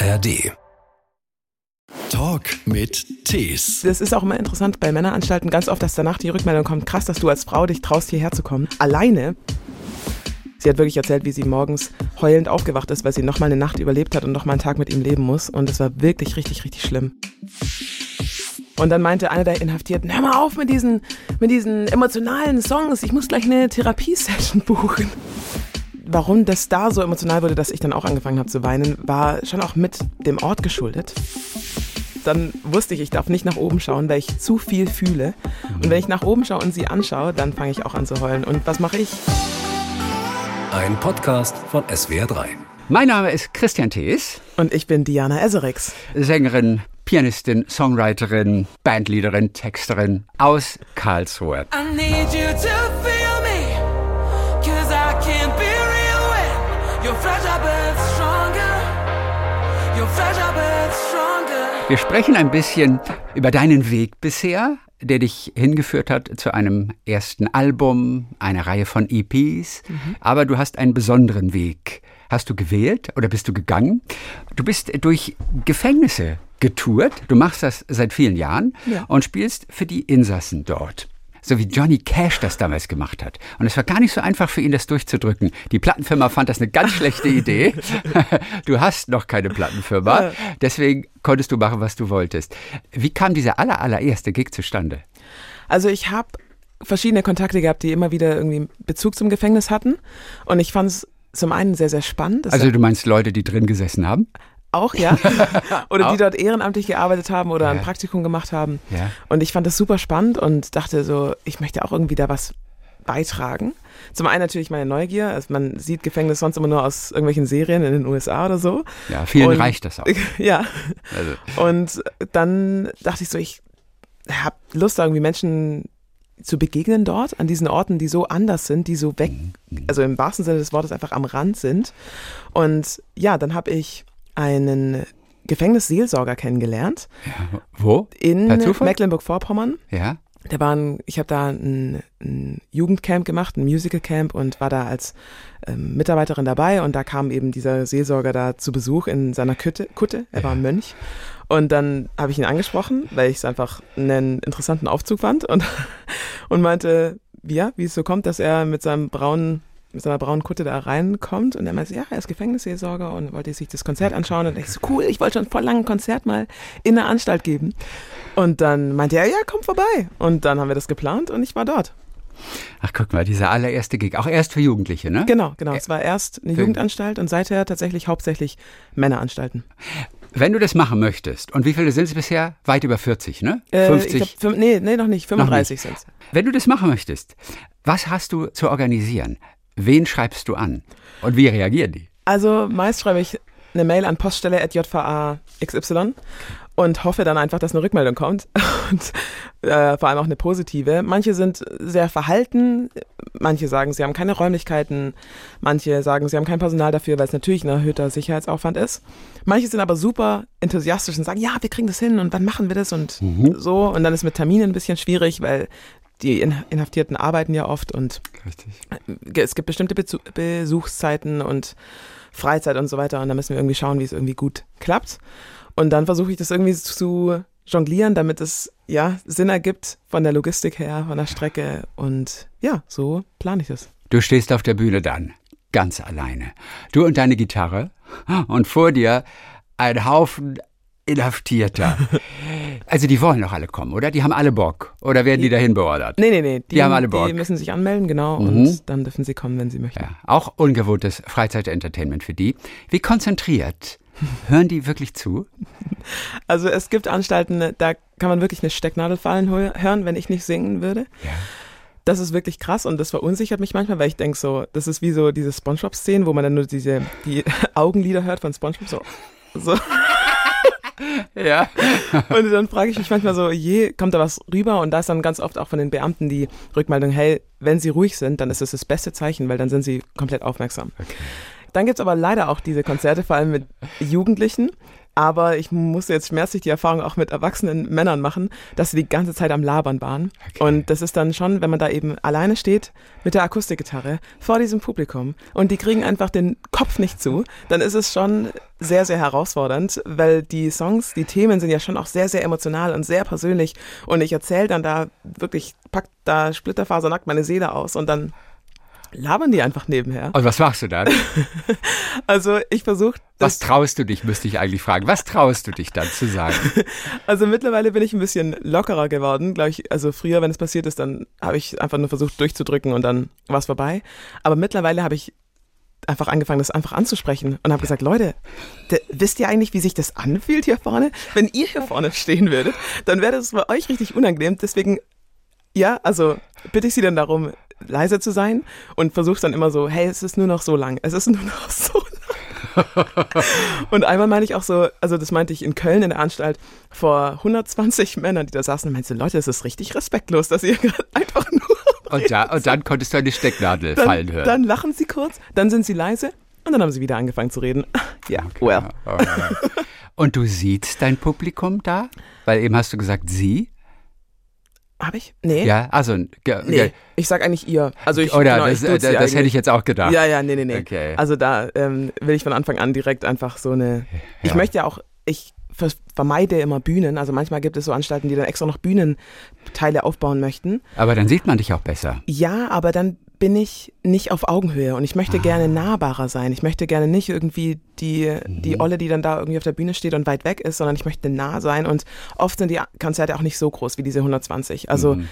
ARD. Talk mit Tees. Das ist auch immer interessant bei Männeranstalten ganz oft, dass danach die Rückmeldung kommt, krass, dass du als Frau dich traust, hierher zu kommen. Alleine. Sie hat wirklich erzählt, wie sie morgens heulend aufgewacht ist, weil sie nochmal eine Nacht überlebt hat und nochmal einen Tag mit ihm leben muss. Und das war wirklich richtig, richtig schlimm. Und dann meinte einer der Inhaftierten, hör mal auf mit diesen, mit diesen emotionalen Songs, ich muss gleich eine Therapiesession buchen warum das da so emotional wurde, dass ich dann auch angefangen habe zu weinen, war schon auch mit dem Ort geschuldet. Dann wusste ich, ich darf nicht nach oben schauen, weil ich zu viel fühle. Und wenn ich nach oben schaue und sie anschaue, dann fange ich auch an zu heulen. Und was mache ich? Ein Podcast von SWR3. Mein Name ist Christian Thees. Und ich bin Diana Eserix. Sängerin, Pianistin, Songwriterin, Bandleaderin, Texterin aus Karlsruhe. I need you to feel Wir sprechen ein bisschen über deinen Weg bisher, der dich hingeführt hat zu einem ersten Album, einer Reihe von EPs. Mhm. Aber du hast einen besonderen Weg. Hast du gewählt oder bist du gegangen? Du bist durch Gefängnisse getourt. Du machst das seit vielen Jahren ja. und spielst für die Insassen dort so wie Johnny Cash das damals gemacht hat. Und es war gar nicht so einfach für ihn, das durchzudrücken. Die Plattenfirma fand das eine ganz schlechte Idee. du hast noch keine Plattenfirma, deswegen konntest du machen, was du wolltest. Wie kam dieser aller, allererste Gig zustande? Also ich habe verschiedene Kontakte gehabt, die immer wieder irgendwie Bezug zum Gefängnis hatten. Und ich fand es zum einen sehr, sehr spannend. Also du meinst Leute, die drin gesessen haben? Auch, ja. oder die dort ehrenamtlich gearbeitet haben oder ja. ein Praktikum gemacht haben. Ja. Und ich fand das super spannend und dachte so, ich möchte auch irgendwie da was beitragen. Zum einen natürlich meine Neugier. Also man sieht Gefängnis sonst immer nur aus irgendwelchen Serien in den USA oder so. Ja, vielen und, reicht das auch. Ja. Also. Und dann dachte ich so, ich habe Lust, irgendwie Menschen zu begegnen dort, an diesen Orten, die so anders sind, die so weg, mhm. also im wahrsten Sinne des Wortes einfach am Rand sind. Und ja, dann habe ich einen Gefängnisseelsorger kennengelernt. Ja, wo? In Mecklenburg-Vorpommern. Ja. Der war ein, ich habe da ein, ein, Jugendcamp gemacht, ein Musicalcamp und war da als ähm, Mitarbeiterin dabei und da kam eben dieser Seelsorger da zu Besuch in seiner Kutte. Kutte. Er ja. war ein Mönch. Und dann habe ich ihn angesprochen, weil ich es einfach einen interessanten Aufzug fand und, und meinte, ja, wie es so kommt, dass er mit seinem braunen mit seiner braunen Kutte da reinkommt und er meinte, ja, er ist Gefängnisseelsorger und wollte sich das Konzert anschauen und ich so, cool, ich wollte schon vor langem Konzert mal in der Anstalt geben. Und dann meinte er, ja, komm vorbei. Und dann haben wir das geplant und ich war dort. Ach, guck mal, dieser allererste Gig, auch erst für Jugendliche, ne? Genau, genau. Es war erst eine Jugendanstalt und seither tatsächlich hauptsächlich Männeranstalten. Wenn du das machen möchtest, und wie viele sind es bisher? Weit über 40, ne? Äh, 50? Glaub, nee, nee, noch nicht. 35 sind es. Wenn du das machen möchtest, was hast du zu organisieren? Wen schreibst du an? Und wie reagieren die? Also meist schreibe ich eine Mail an Poststelle.jva XY und hoffe dann einfach, dass eine Rückmeldung kommt und äh, vor allem auch eine positive. Manche sind sehr verhalten, manche sagen, sie haben keine Räumlichkeiten, manche sagen, sie haben kein Personal dafür, weil es natürlich ein erhöhter Sicherheitsaufwand ist. Manche sind aber super enthusiastisch und sagen, ja, wir kriegen das hin und wann machen wir das und mhm. so. Und dann ist mit Terminen ein bisschen schwierig, weil die Inhaftierten arbeiten ja oft und Richtig. es gibt bestimmte Bezu Besuchszeiten und Freizeit und so weiter und da müssen wir irgendwie schauen, wie es irgendwie gut klappt. Und dann versuche ich das irgendwie zu jonglieren, damit es ja Sinn ergibt von der Logistik her, von der Strecke und ja, so plane ich das. Du stehst auf der Bühne dann, ganz alleine. Du und deine Gitarre und vor dir ein Haufen Inhaftierter. Also die wollen doch alle kommen, oder? Die haben alle Bock. Oder werden die, dahin beordert? Nee, nee, nee. Die, die, haben alle Bock. Die müssen sich anmelden, genau. Mhm. Und dann dürfen sie kommen, wenn sie möchten. Ja, auch ungewohntes Freizeit-Entertainment für die. Wie konzentriert hören die wirklich zu? Also es gibt Anstalten, da kann man wirklich eine Stecknadel fallen hören, wenn ich nicht singen würde. Ja. Das ist wirklich krass und das verunsichert mich manchmal, weil ich denke so, das ist wie so diese Spongebob-Szenen, wo man dann nur diese die Augenlider hört von Spongebob, so. so. Ja. Und dann frage ich mich manchmal so, je, kommt da was rüber? Und da ist dann ganz oft auch von den Beamten die Rückmeldung, hey, wenn sie ruhig sind, dann ist das das beste Zeichen, weil dann sind sie komplett aufmerksam. Okay. Dann gibt es aber leider auch diese Konzerte, vor allem mit Jugendlichen. Aber ich musste jetzt schmerzlich die Erfahrung auch mit erwachsenen Männern machen, dass sie die ganze Zeit am Labern waren. Okay. Und das ist dann schon, wenn man da eben alleine steht mit der Akustikgitarre vor diesem Publikum und die kriegen einfach den Kopf nicht zu, dann ist es schon sehr, sehr herausfordernd, weil die Songs, die Themen sind ja schon auch sehr, sehr emotional und sehr persönlich. Und ich erzähle dann da wirklich, pack da splitterfasernackt meine Seele aus und dann labern die einfach nebenher. Und was machst du dann? also ich versuche. Was traust du dich, müsste ich eigentlich fragen. Was traust du dich dann zu sagen? also mittlerweile bin ich ein bisschen lockerer geworden, glaube ich. Also früher, wenn es passiert ist, dann habe ich einfach nur versucht durchzudrücken und dann war es vorbei. Aber mittlerweile habe ich einfach angefangen, das einfach anzusprechen und habe gesagt, Leute, wisst ihr eigentlich, wie sich das anfühlt hier vorne? Wenn ihr hier vorne stehen würdet, dann wäre das bei euch richtig unangenehm. Deswegen, ja, also bitte ich Sie dann darum, leise zu sein und versuchst dann immer so, hey, es ist nur noch so lang, es ist nur noch so lang. und einmal meine ich auch so, also das meinte ich in Köln in der Anstalt vor 120 Männern, die da saßen und meinte, Leute, es ist richtig respektlos, dass ihr gerade einfach nur und, da, und dann konntest du eine Stecknadel dann, fallen hören. Dann lachen sie kurz, dann sind sie leise und dann haben sie wieder angefangen zu reden. Ja, okay. well. Und du siehst dein Publikum da? Weil eben hast du gesagt, sie. Habe ich? Nee. Ja, also. Nee, ich sag eigentlich ihr. Also ich, Oder genau, das, ich das, das hätte ich jetzt auch gedacht. Ja, ja, nee, nee, nee. Okay. Also da ähm, will ich von Anfang an direkt einfach so eine. Ja. Ich möchte ja auch, ich vermeide immer Bühnen. Also manchmal gibt es so Anstalten, die dann extra noch Bühnenteile aufbauen möchten. Aber dann sieht man dich auch besser. Ja, aber dann bin ich nicht auf Augenhöhe und ich möchte ah. gerne nahbarer sein. Ich möchte gerne nicht irgendwie die, die mhm. Olle, die dann da irgendwie auf der Bühne steht und weit weg ist, sondern ich möchte nah sein und oft sind die Konzerte auch nicht so groß wie diese 120. Also mhm.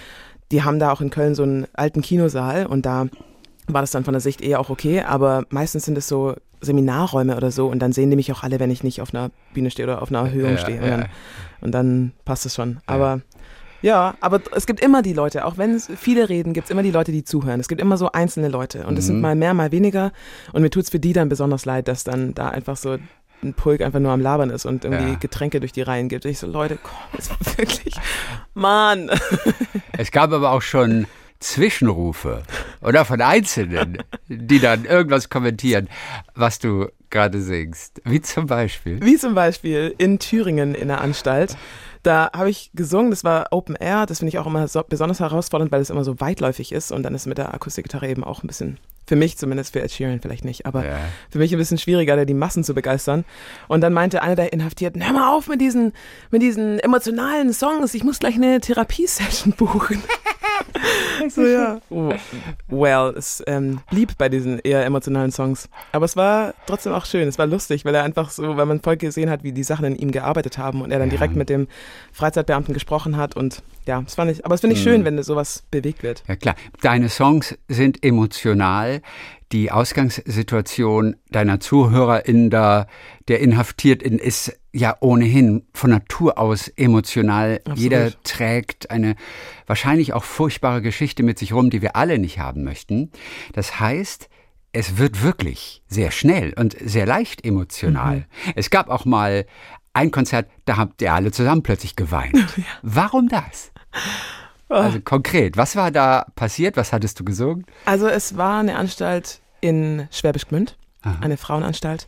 die haben da auch in Köln so einen alten Kinosaal und da war das dann von der Sicht eher auch okay, aber meistens sind es so Seminarräume oder so und dann sehen die mich auch alle, wenn ich nicht auf einer Bühne stehe oder auf einer Erhöhung ja, stehe. Und, dann, und dann passt es schon. Aber ja, aber es gibt immer die Leute, auch wenn es viele reden, gibt es immer die Leute, die zuhören. Es gibt immer so einzelne Leute und es mhm. sind mal mehr, mal weniger. Und mir tut es für die dann besonders leid, dass dann da einfach so ein Pulk einfach nur am Labern ist und irgendwie ja. Getränke durch die Reihen gibt. Und ich so, Leute, komm, ist wirklich, Mann. Es gab aber auch schon Zwischenrufe oder von Einzelnen, die dann irgendwas kommentieren, was du gerade singst. Wie zum Beispiel? Wie zum Beispiel in Thüringen in der Anstalt. Da habe ich gesungen, das war Open Air, das finde ich auch immer so besonders herausfordernd, weil es immer so weitläufig ist und dann ist mit der Akustikgitarre eben auch ein bisschen, für mich zumindest, für Ed Sheeran vielleicht nicht, aber ja. für mich ein bisschen schwieriger, da die Massen zu begeistern. Und dann meinte einer der Inhaftierten, hör mal auf mit diesen, mit diesen emotionalen Songs, ich muss gleich eine Therapiesession buchen. So, ja. Well, es ähm, blieb bei diesen eher emotionalen Songs. Aber es war trotzdem auch schön. Es war lustig, weil er einfach so, weil man voll gesehen hat, wie die Sachen in ihm gearbeitet haben und er dann ja. direkt mit dem Freizeitbeamten gesprochen hat und ja, das fand ich, aber es finde ich schön, mhm. wenn sowas bewegt wird. Ja klar, deine Songs sind emotional. Die Ausgangssituation deiner ZuhörerInnen da, der Inhaftierten ist ja ohnehin von Natur aus emotional. Absolut. Jeder trägt eine wahrscheinlich auch furchtbare Geschichte mit sich rum, die wir alle nicht haben möchten. Das heißt, es wird wirklich sehr schnell und sehr leicht emotional. Mhm. Es gab auch mal ein Konzert, da habt ihr alle zusammen plötzlich geweint. Ja. Warum das? Also konkret, was war da passiert? Was hattest du gesungen? Also es war eine Anstalt in Schwäbisch Gmünd, Aha. eine Frauenanstalt.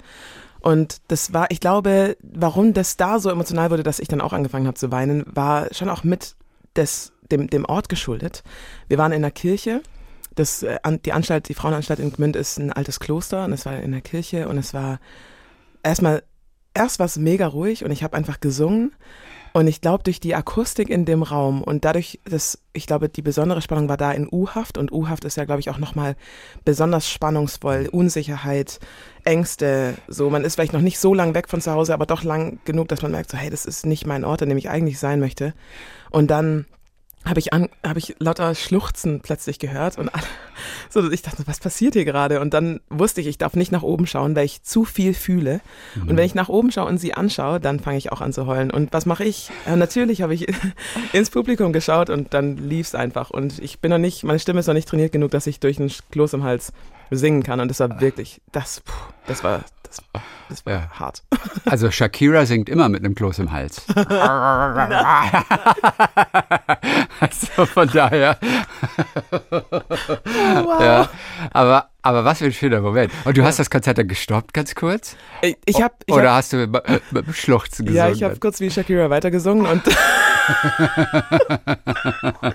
Und das war, ich glaube, warum das da so emotional wurde, dass ich dann auch angefangen habe zu weinen, war schon auch mit des, dem, dem Ort geschuldet. Wir waren in der Kirche. Das, äh, die Anstalt, die Frauenanstalt in Gmünd ist ein altes Kloster und es war in der Kirche und es war erstmal, erst war es mega ruhig und ich habe einfach gesungen und ich glaube, durch die Akustik in dem Raum und dadurch, dass ich glaube, die besondere Spannung war da in U-Haft und U-Haft ist ja, glaube ich, auch nochmal besonders spannungsvoll. Unsicherheit, Ängste, so. Man ist vielleicht noch nicht so lang weg von zu Hause, aber doch lang genug, dass man merkt, so, hey, das ist nicht mein Ort, an dem ich eigentlich sein möchte. Und dann habe ich, an, hab ich lauter Schluchzen plötzlich gehört und alle, so, ich dachte, was passiert hier gerade? Und dann wusste ich, ich darf nicht nach oben schauen, weil ich zu viel fühle. Mhm. Und wenn ich nach oben schaue und sie anschaue, dann fange ich auch an zu heulen. Und was mache ich? Ja, natürlich habe ich ins Publikum geschaut und dann lief es einfach. Und ich bin noch nicht, meine Stimme ist noch nicht trainiert genug, dass ich durch einen Kloß im Hals singen kann. Und das war wirklich, das, puh, das war, das, das war Ja. hart. Also Shakira singt immer mit einem Kloß im Hals. also von daher. ja, aber, aber was für ein schöner Moment. Und du hast das Konzert dann gestoppt, ganz kurz? Ich, ich habe ich Oder hab, hast du mit, mit dem Schluchzen gesungen? ja, ich habe kurz wie Shakira weitergesungen und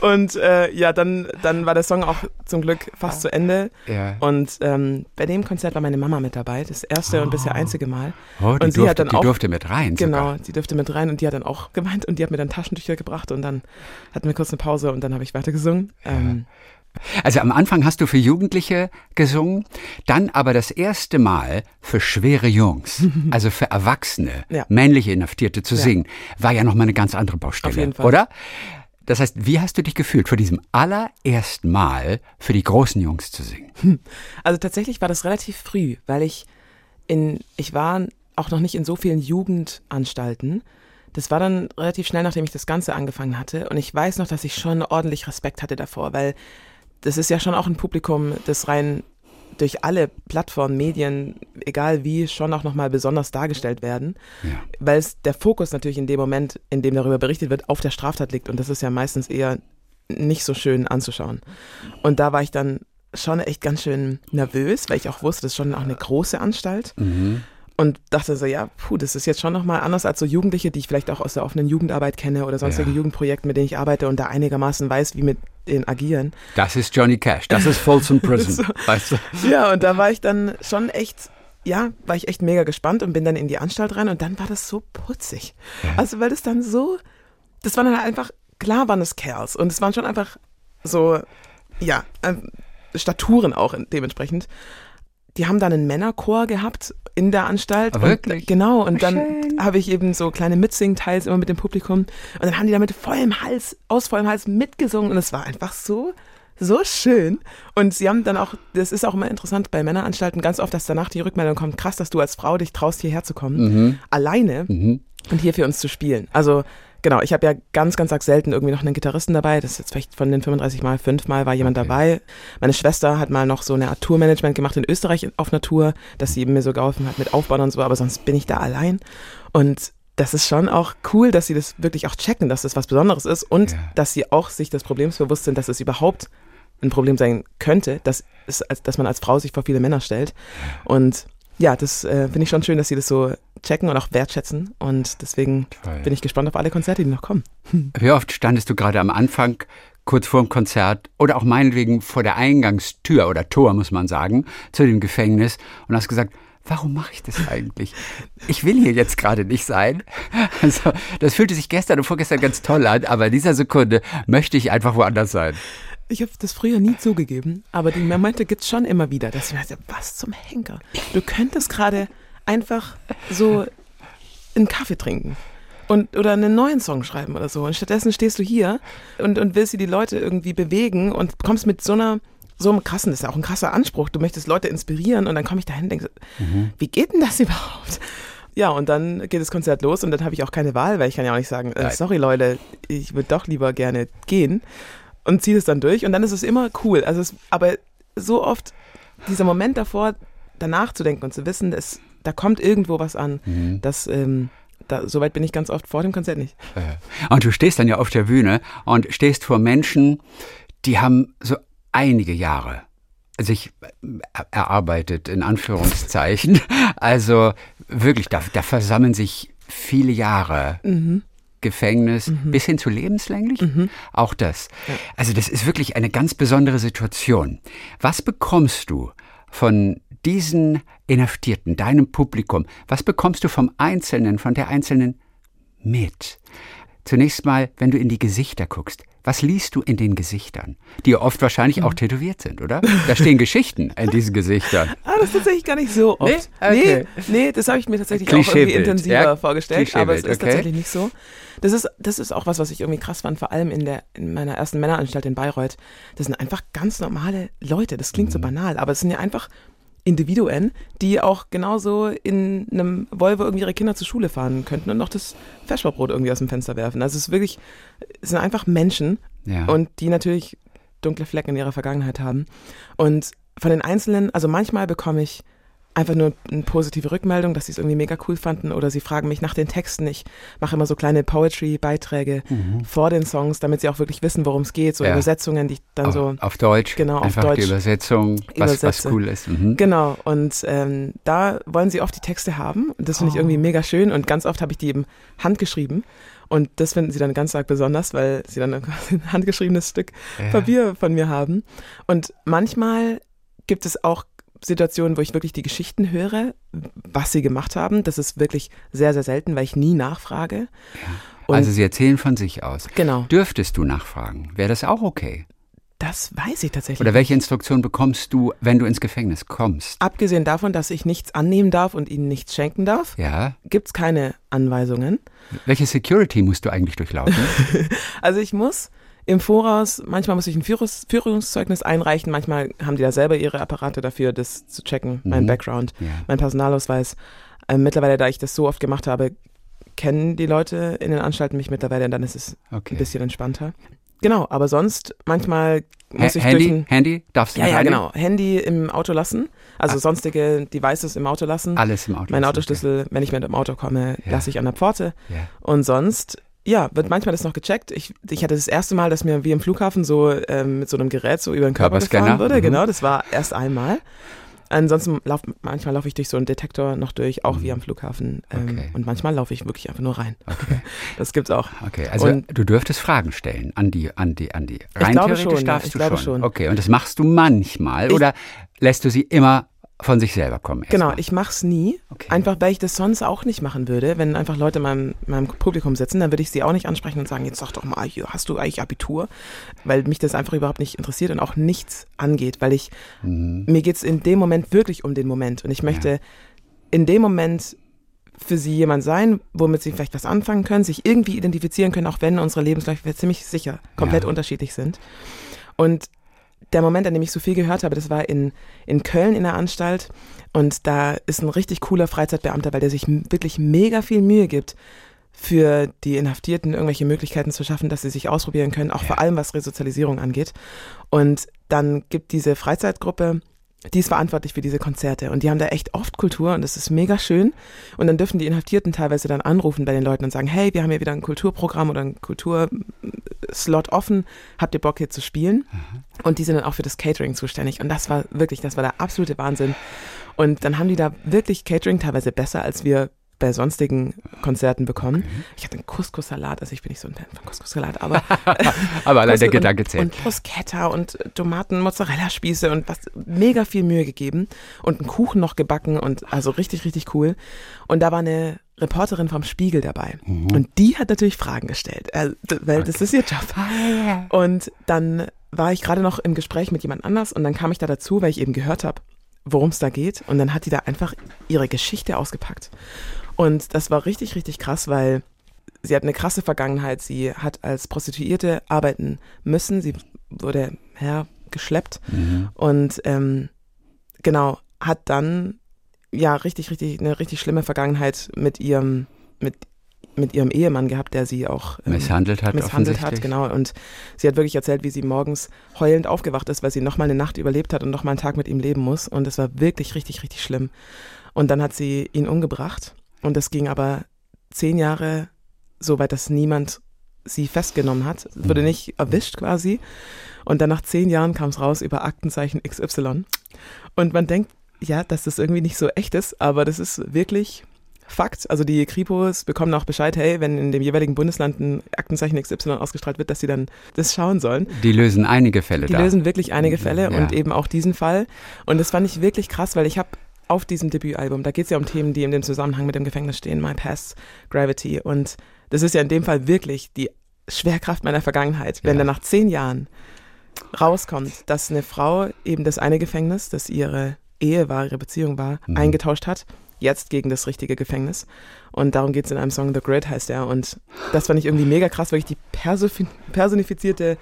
und äh, ja, dann dann war der Song auch zum Glück fast zu Ende. ja. Und ähm, bei dem Konzert war meine Mama mit dabei, das erste und bisher einzige Mal. Oh, die, und sie durfte, hat dann die auch- durfte mit rein. Genau, Sogar. die durfte mit rein und die hat dann auch gemeint und die hat mir dann Taschentücher gebracht und dann hatten wir kurz eine Pause und dann habe ich weitergesungen. Ähm, Also am Anfang hast du für Jugendliche gesungen, dann aber das erste Mal für schwere Jungs, also für Erwachsene, Ja. männliche Inhaftierte zu Ja. singen, war ja nochmal eine ganz andere Baustelle, Auf jeden Fall. oder? Das heißt, wie hast du dich gefühlt, vor diesem allerersten Mal für die großen Jungs zu singen? Also tatsächlich war das relativ früh, weil ich in, ich war auch noch nicht in so vielen Jugendanstalten. Das war dann relativ schnell, nachdem ich das Ganze angefangen hatte. Und ich weiß noch, dass ich schon ordentlich Respekt hatte davor, weil das ist ja schon auch ein Publikum, das rein durch alle Plattformen, Medien, egal wie, schon auch nochmal besonders dargestellt werden. Ja. Weil es der Fokus natürlich in dem Moment, in dem darüber berichtet wird, auf der Straftat liegt. Und das ist ja meistens eher nicht so schön anzuschauen. Und da war ich dann schon echt ganz schön nervös, weil ich auch wusste, das ist schon auch eine große Anstalt. Und dachte so, ja, puh, das ist jetzt schon nochmal anders als so Jugendliche, die ich vielleicht auch aus der offenen Jugendarbeit kenne oder sonstigen Ja. Jugendprojekten, mit denen ich arbeite und da einigermaßen weiß, wie mit denen agieren. Das ist Johnny Cash, das ist Folsom Prison, weißt du? Ja, und da war ich dann schon echt, ja, war ich echt mega gespannt und bin dann in die Anstalt rein und dann war das so putzig. Also, weil das dann so, das waren dann halt einfach, klar waren es Kerls und es waren schon einfach so, ja, ähm, Staturen auch dementsprechend. Die haben dann einen Männerchor gehabt in der Anstalt. Ah, und, wirklich? Genau, und dann habe ich eben so kleine Mitsing-Teils immer mit dem Publikum. Und dann haben die da mit vollem Hals, aus vollem Hals mitgesungen und es war einfach so, so schön. Und sie haben dann auch, das ist auch immer interessant bei Männeranstalten, ganz oft, dass danach die Rückmeldung kommt, krass, dass du als Frau dich traust, hierher zu kommen, alleine und hier für uns zu spielen. Also genau, ich habe ja ganz, ganz selten irgendwie noch einen Gitarristen dabei. Das ist jetzt vielleicht von den 35 Mal, fünfmal war jemand Okay. dabei. Meine Schwester hat mal noch so eine Art Tourmanagement gemacht in Österreich auf einer Tour, dass sie mir so geholfen hat mit Aufbauen und so, aber sonst bin ich da allein. Und das ist schon auch cool, dass sie das wirklich auch checken, dass das was Besonderes ist und Ja. dass sie auch sich des Problems bewusst sind, dass es überhaupt ein Problem sein könnte, dass, es, dass man als Frau sich vor viele Männer stellt. Und ja, das äh, finde ich schon schön, dass sie das so checken und auch wertschätzen. Und deswegen Toll. bin ich gespannt auf alle Konzerte, die noch kommen. Wie oft standest du gerade am Anfang, kurz vor dem Konzert oder auch meinetwegen vor der Eingangstür oder Tor, muss man sagen, zu dem Gefängnis und hast gesagt, warum mache ich das eigentlich? Ich will hier jetzt gerade nicht sein. Also, das fühlte sich gestern und vorgestern ganz toll an, aber in dieser Sekunde möchte ich einfach woanders sein. Ich habe das früher nie zugegeben, aber die Momente gibt's schon immer wieder, dass ich mir dachte, was zum Henker? Du könntest gerade einfach so einen Kaffee trinken und oder einen neuen Song schreiben oder so. Und stattdessen stehst du hier und, und willst die Leute irgendwie bewegen und kommst mit so einer so einem krassen, das ist ja auch ein krasser Anspruch. Du möchtest Leute inspirieren und dann komme ich dahin und denke, so, wie geht denn das überhaupt? Ja, und dann geht das Konzert los und dann habe ich auch keine Wahl, weil ich kann ja auch nicht sagen, äh, sorry Leute, ich würde doch lieber gerne gehen und ziehe es dann durch und dann ist es immer cool. Also es, aber so oft dieser Moment davor, danach zu denken und zu wissen, dass da kommt irgendwo was an, das ähm, da, soweit bin ich ganz oft vor dem Konzert nicht. Und du stehst dann ja auf der Bühne und stehst vor Menschen, die haben so einige Jahre sich er- erarbeitet, in Anführungszeichen. Also wirklich, da, da versammeln sich viele Jahre. Gefängnis bis hin zu lebenslänglich. Auch das. Also das ist wirklich eine ganz besondere Situation. Was bekommst du von diesen Inhaftierten, deinem Publikum? Was bekommst du vom Einzelnen, von der Einzelnen mit? Zunächst mal, wenn du in die Gesichter guckst, was liest du in den Gesichtern? Die ja oft wahrscheinlich auch tätowiert sind, oder? Da stehen Geschichten in diesen Gesichtern. Ah, das ist tatsächlich gar nicht so oft. Nee? Okay. Nee, nee, das habe ich mir tatsächlich auch irgendwie intensiver ja? vorgestellt, aber es ist okay. tatsächlich nicht so. Das ist, das ist auch was, was ich irgendwie krass fand, vor allem in der in meiner ersten Männeranstalt in Bayreuth. Das sind einfach ganz normale Leute. Das klingt so banal, aber es sind ja einfach Individuen, die auch genauso in einem Volvo irgendwie ihre Kinder zur Schule fahren könnten und noch das Feschbarbrot irgendwie aus dem Fenster werfen. Also es ist wirklich, es sind einfach Menschen Ja. und die natürlich dunkle Flecken in ihrer Vergangenheit haben. Und von den Einzelnen, also manchmal bekomme ich einfach nur eine positive Rückmeldung, dass sie es irgendwie mega cool fanden oder sie fragen mich nach den Texten. Ich mache immer so kleine Poetry-Beiträge mhm. vor den Songs, damit sie auch wirklich wissen, worum es geht, so ja. Übersetzungen, die ich dann auf, so auf Deutsch, genau einfach auf Deutsch die Übersetzung, was, was cool ist. Mhm. Genau und ähm, da wollen sie oft die Texte haben und das finde ich oh. irgendwie mega schön und ganz oft habe ich die eben handgeschrieben. Und das finden sie dann ganz arg besonders, weil sie dann ein handgeschriebenes Stück ja. Papier von mir haben. Und manchmal gibt es auch Situationen, wo ich wirklich die Geschichten höre, was sie gemacht haben. Das ist wirklich sehr, sehr selten, weil ich nie nachfrage. Ja. also sie erzählen von sich aus. Genau. Dürftest du nachfragen? Wäre das auch okay? Das weiß ich tatsächlich. Oder welche Instruktion bekommst du, wenn du ins Gefängnis kommst? Abgesehen davon, dass ich nichts annehmen darf und ihnen nichts schenken darf, ja. gibt es keine Anweisungen. Welche Security musst du eigentlich durchlaufen? also ich muss im Voraus, manchmal muss ich ein Führungs Führungszeugnis einreichen, manchmal haben die da selber ihre Apparate dafür, das zu checken, mhm. mein Background, ja. mein Personalausweis. Ähm, mittlerweile, da ich das so oft gemacht habe, kennen die Leute in den Anstalten mich mittlerweile und dann ist es okay. ein bisschen entspannter. Genau, aber sonst manchmal muss ha ich Handy, durch Handy, darfst du Ja, ja, genau. Handy im Auto lassen, also ah. sonstige Devices im Auto lassen. Alles im Auto. Mein Autoschlüssel, okay. wenn ich mit dem Auto komme, ja. lasse ich an der Pforte. Ja. Und sonst ja, wird manchmal das noch gecheckt. Ich, ich hatte das erste Mal, dass mir wie im Flughafen so ähm, mit so einem Gerät so über den Körper gefahren wurde. Mhm. Genau, das war erst einmal. Ansonsten lauf, manchmal laufe ich durch so einen Detektor noch durch, auch mhm. wie am Flughafen. Ähm, okay. Und manchmal laufe ich wirklich einfach nur rein. Okay. Das gibt's auch. Okay, also und, du dürftest Fragen stellen an die, an die, an die. Rein ich glaube theoretisch schon, darfst ich du glaube schon. schon. Okay, und das machst du manchmal ich, oder lässt du sie immer von sich selber kommen. Genau, mal. ich mach's nie. Okay. Einfach, weil ich das sonst auch nicht machen würde. Wenn einfach Leute in meinem, meinem Publikum sitzen, dann würde ich sie auch nicht ansprechen und sagen, jetzt sag doch mal, hier, hast du eigentlich Abitur? Weil mich das einfach überhaupt nicht interessiert und auch nichts angeht, weil ich, mhm. mir geht's in dem Moment wirklich um den Moment. Und ich möchte ja. in dem Moment für sie jemand sein, womit sie vielleicht was anfangen können, sich irgendwie identifizieren können, auch wenn unsere Lebensläufe ziemlich sicher komplett ja. unterschiedlich sind. Und der Moment, an dem ich so viel gehört habe, das war in, in Köln in der Anstalt. Und da ist ein richtig cooler Freizeitbeamter, weil der sich wirklich mega viel Mühe gibt, für die Inhaftierten irgendwelche Möglichkeiten zu schaffen, dass sie sich ausprobieren können, auch vor allem was Resozialisierung angeht. Und dann gibt diese Freizeitgruppe die ist verantwortlich für diese Konzerte und die haben da echt oft Kultur und das ist mega schön. Und dann dürfen die Inhaftierten teilweise dann anrufen bei den Leuten und sagen, hey, wir haben hier wieder ein Kulturprogramm oder ein Kulturslot offen, habt ihr Bock hier zu spielen? Mhm. Und die sind dann auch für das Catering zuständig und das war wirklich, das war der absolute Wahnsinn. Und dann haben die da wirklich Catering teilweise besser als wir bei sonstigen Konzerten bekommen. Okay. Ich hatte einen Couscous-Salat, also ich bin nicht so ein Fan von Couscous-Salat, aber aber allein der Gedanke zählt. Und Bruschetta und Tomaten, Mozzarella-Spieße und was mega viel Mühe gegeben und einen Kuchen noch gebacken und also richtig richtig cool. Und da war eine Reporterin vom Spiegel dabei mhm. und die hat natürlich Fragen gestellt, äh, weil okay. das ist ihr Job. Ah, und dann war ich gerade noch im Gespräch mit jemand anders und dann kam ich da dazu, weil ich eben gehört habe, worum es da geht. Und dann hat die da einfach ihre Geschichte ausgepackt. Und das war richtig, richtig krass, weil sie hat eine krasse Vergangenheit. Sie hat als Prostituierte arbeiten müssen. Sie wurde hergeschleppt mhm. und ähm, genau, hat dann ja richtig, richtig, eine richtig schlimme Vergangenheit mit ihrem, mit mit ihrem Ehemann gehabt, der sie auch ähm, misshandelt hat. Misshandelt hat, genau. Und sie hat wirklich erzählt, wie sie morgens heulend aufgewacht ist, weil sie nochmal eine Nacht überlebt hat und nochmal einen Tag mit ihm leben muss. Und es war wirklich richtig, richtig schlimm. Und dann hat sie ihn umgebracht und das ging aber zehn Jahre so weit, dass niemand sie festgenommen hat. Wurde mhm. nicht erwischt quasi. Und dann nach zehn Jahren kam es raus über Aktenzeichen XY. Und man denkt, ja, dass das irgendwie nicht so echt ist, aber das ist wirklich Fakt. Also die Kripos bekommen auch Bescheid, hey, wenn in dem jeweiligen Bundesland ein Aktenzeichen XY ausgestrahlt wird, dass sie dann das schauen sollen. Die lösen einige Fälle Die da. lösen wirklich einige Fälle ja. und eben auch diesen Fall. Und das fand ich wirklich krass, weil ich habe auf diesem Debütalbum, da geht es ja um Themen, die in dem Zusammenhang mit dem Gefängnis stehen, My Past, Gravity. Und das ist ja in dem Fall wirklich die Schwerkraft meiner Vergangenheit. Wenn ja. dann nach zehn Jahren rauskommt, dass eine Frau eben das eine Gefängnis, das ihre Ehe war, ihre Beziehung war, mhm. eingetauscht hat, jetzt gegen das richtige Gefängnis. Und darum geht es in einem Song, The Grid heißt er. Und das fand ich irgendwie mega krass, weil ich die personifizierte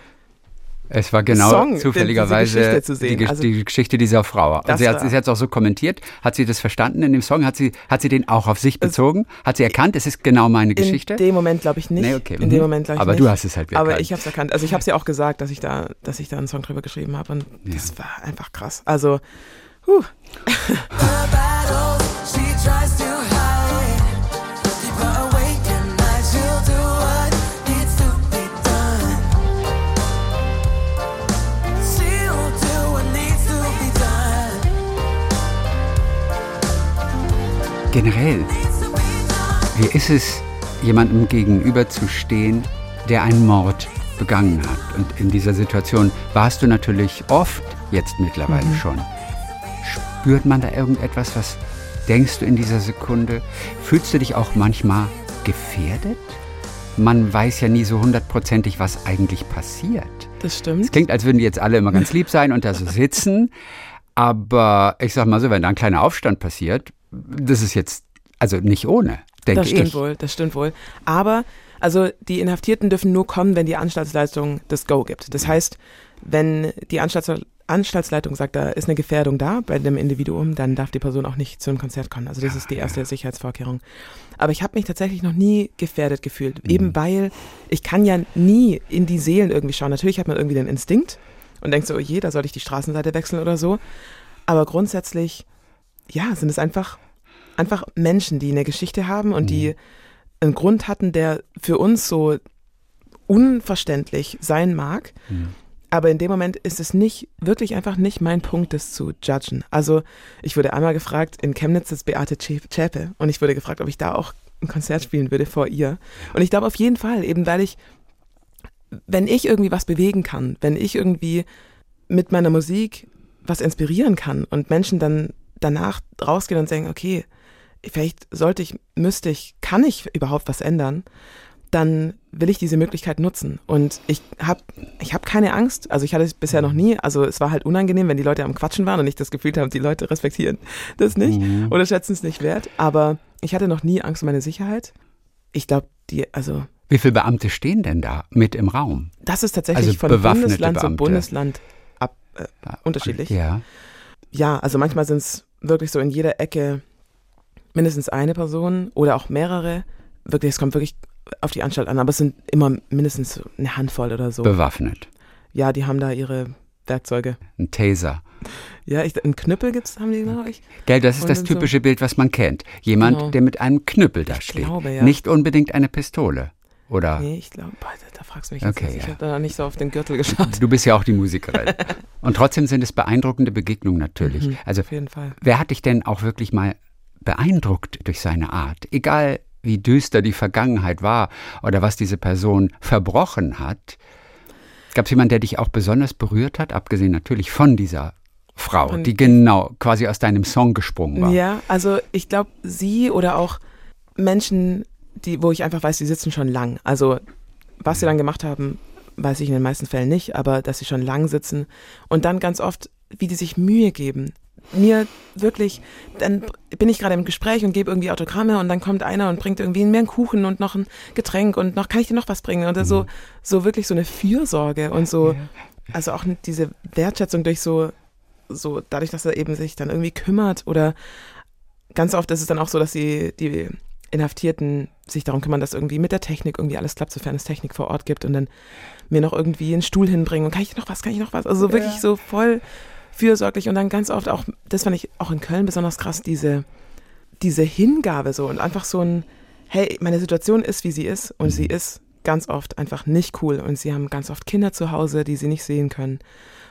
Es war genau Song, zufälligerweise Geschichte die, Geschichte, also, die, Geschichte dieser Frau. Und sie hat es jetzt auch so kommentiert. Hat sie das verstanden in dem Song? Hat sie, hat sie den auch auf sich bezogen? Hat sie erkannt, es ist genau meine Geschichte? In dem Moment glaube ich nicht. Nee, okay. In dem mhm. Moment glaube ich Aber nicht. du hast es halt erkannt. Aber ich habe es erkannt. Also ich habe es ja auch gesagt, dass ich da, dass ich da einen Song drüber geschrieben habe. Und ja. das war einfach krass. Also, huh. generell, wie ist es, jemandem gegenüberzustehen, der einen Mord begangen hat? Und in dieser Situation warst du natürlich oft jetzt mittlerweile mhm. schon. Spürt man da irgendetwas, was denkst du in dieser Sekunde? Fühlst du dich auch manchmal gefährdet? Man weiß ja nie so hundertprozentig, was eigentlich passiert. Das stimmt. Es klingt, als würden die jetzt alle immer ganz lieb sein und da so sitzen. Aber ich sag mal so, wenn da ein kleiner Aufstand passiert, das ist jetzt also nicht ohne, denke ich. Das stimmt ich. wohl, das stimmt wohl. Aber also die Inhaftierten dürfen nur kommen, wenn die Anstaltsleitung das Go gibt. Das heißt, wenn die Anstalts Anstaltsleitung sagt, da ist eine Gefährdung da bei dem Individuum, dann darf die Person auch nicht zu einem Konzert kommen. Also das ist die erste Sicherheitsvorkehrung. Aber ich habe mich tatsächlich noch nie gefährdet gefühlt, mhm. eben weil ich kann ja nie in die Seelen irgendwie schauen. Natürlich hat man irgendwie den Instinkt und denkt so, oh je, da sollte ich die Straßenseite wechseln oder so. Aber grundsätzlich, ja, sind es einfach einfach Menschen, die eine Geschichte haben und mhm. die einen Grund hatten, der für uns so unverständlich sein mag. Mhm. Aber in dem Moment ist es nicht, wirklich einfach nicht mein Punkt, das zu judgen. Also ich wurde einmal gefragt, in Chemnitz ist Beate Zschäpe und ich wurde gefragt, ob ich da auch ein Konzert spielen würde vor ihr. Und ich glaube auf jeden Fall, eben weil ich, wenn ich irgendwie was bewegen kann, wenn ich irgendwie mit meiner Musik was inspirieren kann und Menschen dann danach rausgehen und sagen, okay, vielleicht sollte ich, müsste ich, kann ich überhaupt was ändern, dann will ich diese Möglichkeit nutzen. Und ich habe ich hab keine Angst. Also ich hatte es bisher noch nie. Also es war halt unangenehm, wenn die Leute am Quatschen waren und ich das Gefühl habe, die Leute respektieren das nicht mhm. oder schätzen es nicht wert. Aber ich hatte noch nie Angst um meine Sicherheit. Ich glaube, die, also. Wie viele Beamte stehen denn da mit im Raum? Das ist tatsächlich also von Bundesland Beamte. zu Bundesland ab, äh, unterschiedlich. Ja. Ja, also manchmal sind es wirklich so in jeder Ecke mindestens eine Person oder auch mehrere. Wirklich, es kommt wirklich auf die Anstalt an, aber es sind immer mindestens eine Handvoll oder so. Bewaffnet. Ja, die haben da ihre Werkzeuge. Ein Taser. Ja, ich, einen Knüppel gibt's, haben die, glaube ich. Gell, das ist das typische so. Bild, was man kennt. Jemand, genau. der mit einem Knüppel da ich steht. Glaube, ja. Nicht unbedingt eine Pistole. Oder? Nee, ich glaube, da fragst du mich jetzt. Okay, jetzt. Ich habe da nicht so auf den Gürtel geschaut. Du bist ja auch die Musikerin. Und trotzdem sind es beeindruckende Begegnungen natürlich. Mhm, also, auf jeden Fall. Wer hat dich denn auch wirklich mal beeindruckt durch seine Art, egal wie düster die Vergangenheit war oder was diese Person verbrochen hat. Gab es jemanden, der dich auch besonders berührt hat, abgesehen natürlich von dieser Frau, die genau quasi aus deinem Song gesprungen war? Ja, also ich glaube, sie oder auch Menschen, die, wo ich einfach weiß, die sitzen schon lang. Also was sie dann gemacht haben, weiß ich in den meisten Fällen nicht, aber dass sie schon lang sitzen und dann ganz oft, wie die sich Mühe geben, mir wirklich, dann bin ich gerade im Gespräch und gebe irgendwie Autogramme und dann kommt einer und bringt irgendwie mehr einen Kuchen und noch ein Getränk und noch, kann ich dir noch was bringen? Oder so, mhm. so wirklich so eine Fürsorge und so, also auch diese Wertschätzung durch so, so, dadurch, dass er eben sich dann irgendwie kümmert oder ganz oft ist es dann auch so, dass die, die Inhaftierten sich darum kümmern, dass irgendwie mit der Technik irgendwie alles klappt, sofern es Technik vor Ort gibt und dann mir noch irgendwie einen Stuhl hinbringen und kann ich noch was, kann ich noch was? Also wirklich so voll fürsorglich und dann ganz oft auch, das fand ich auch in Köln besonders krass, diese, diese Hingabe so und einfach so ein, hey, meine Situation ist, wie sie ist und sie ist ganz oft einfach nicht cool und sie haben ganz oft Kinder zu Hause, die sie nicht sehen können.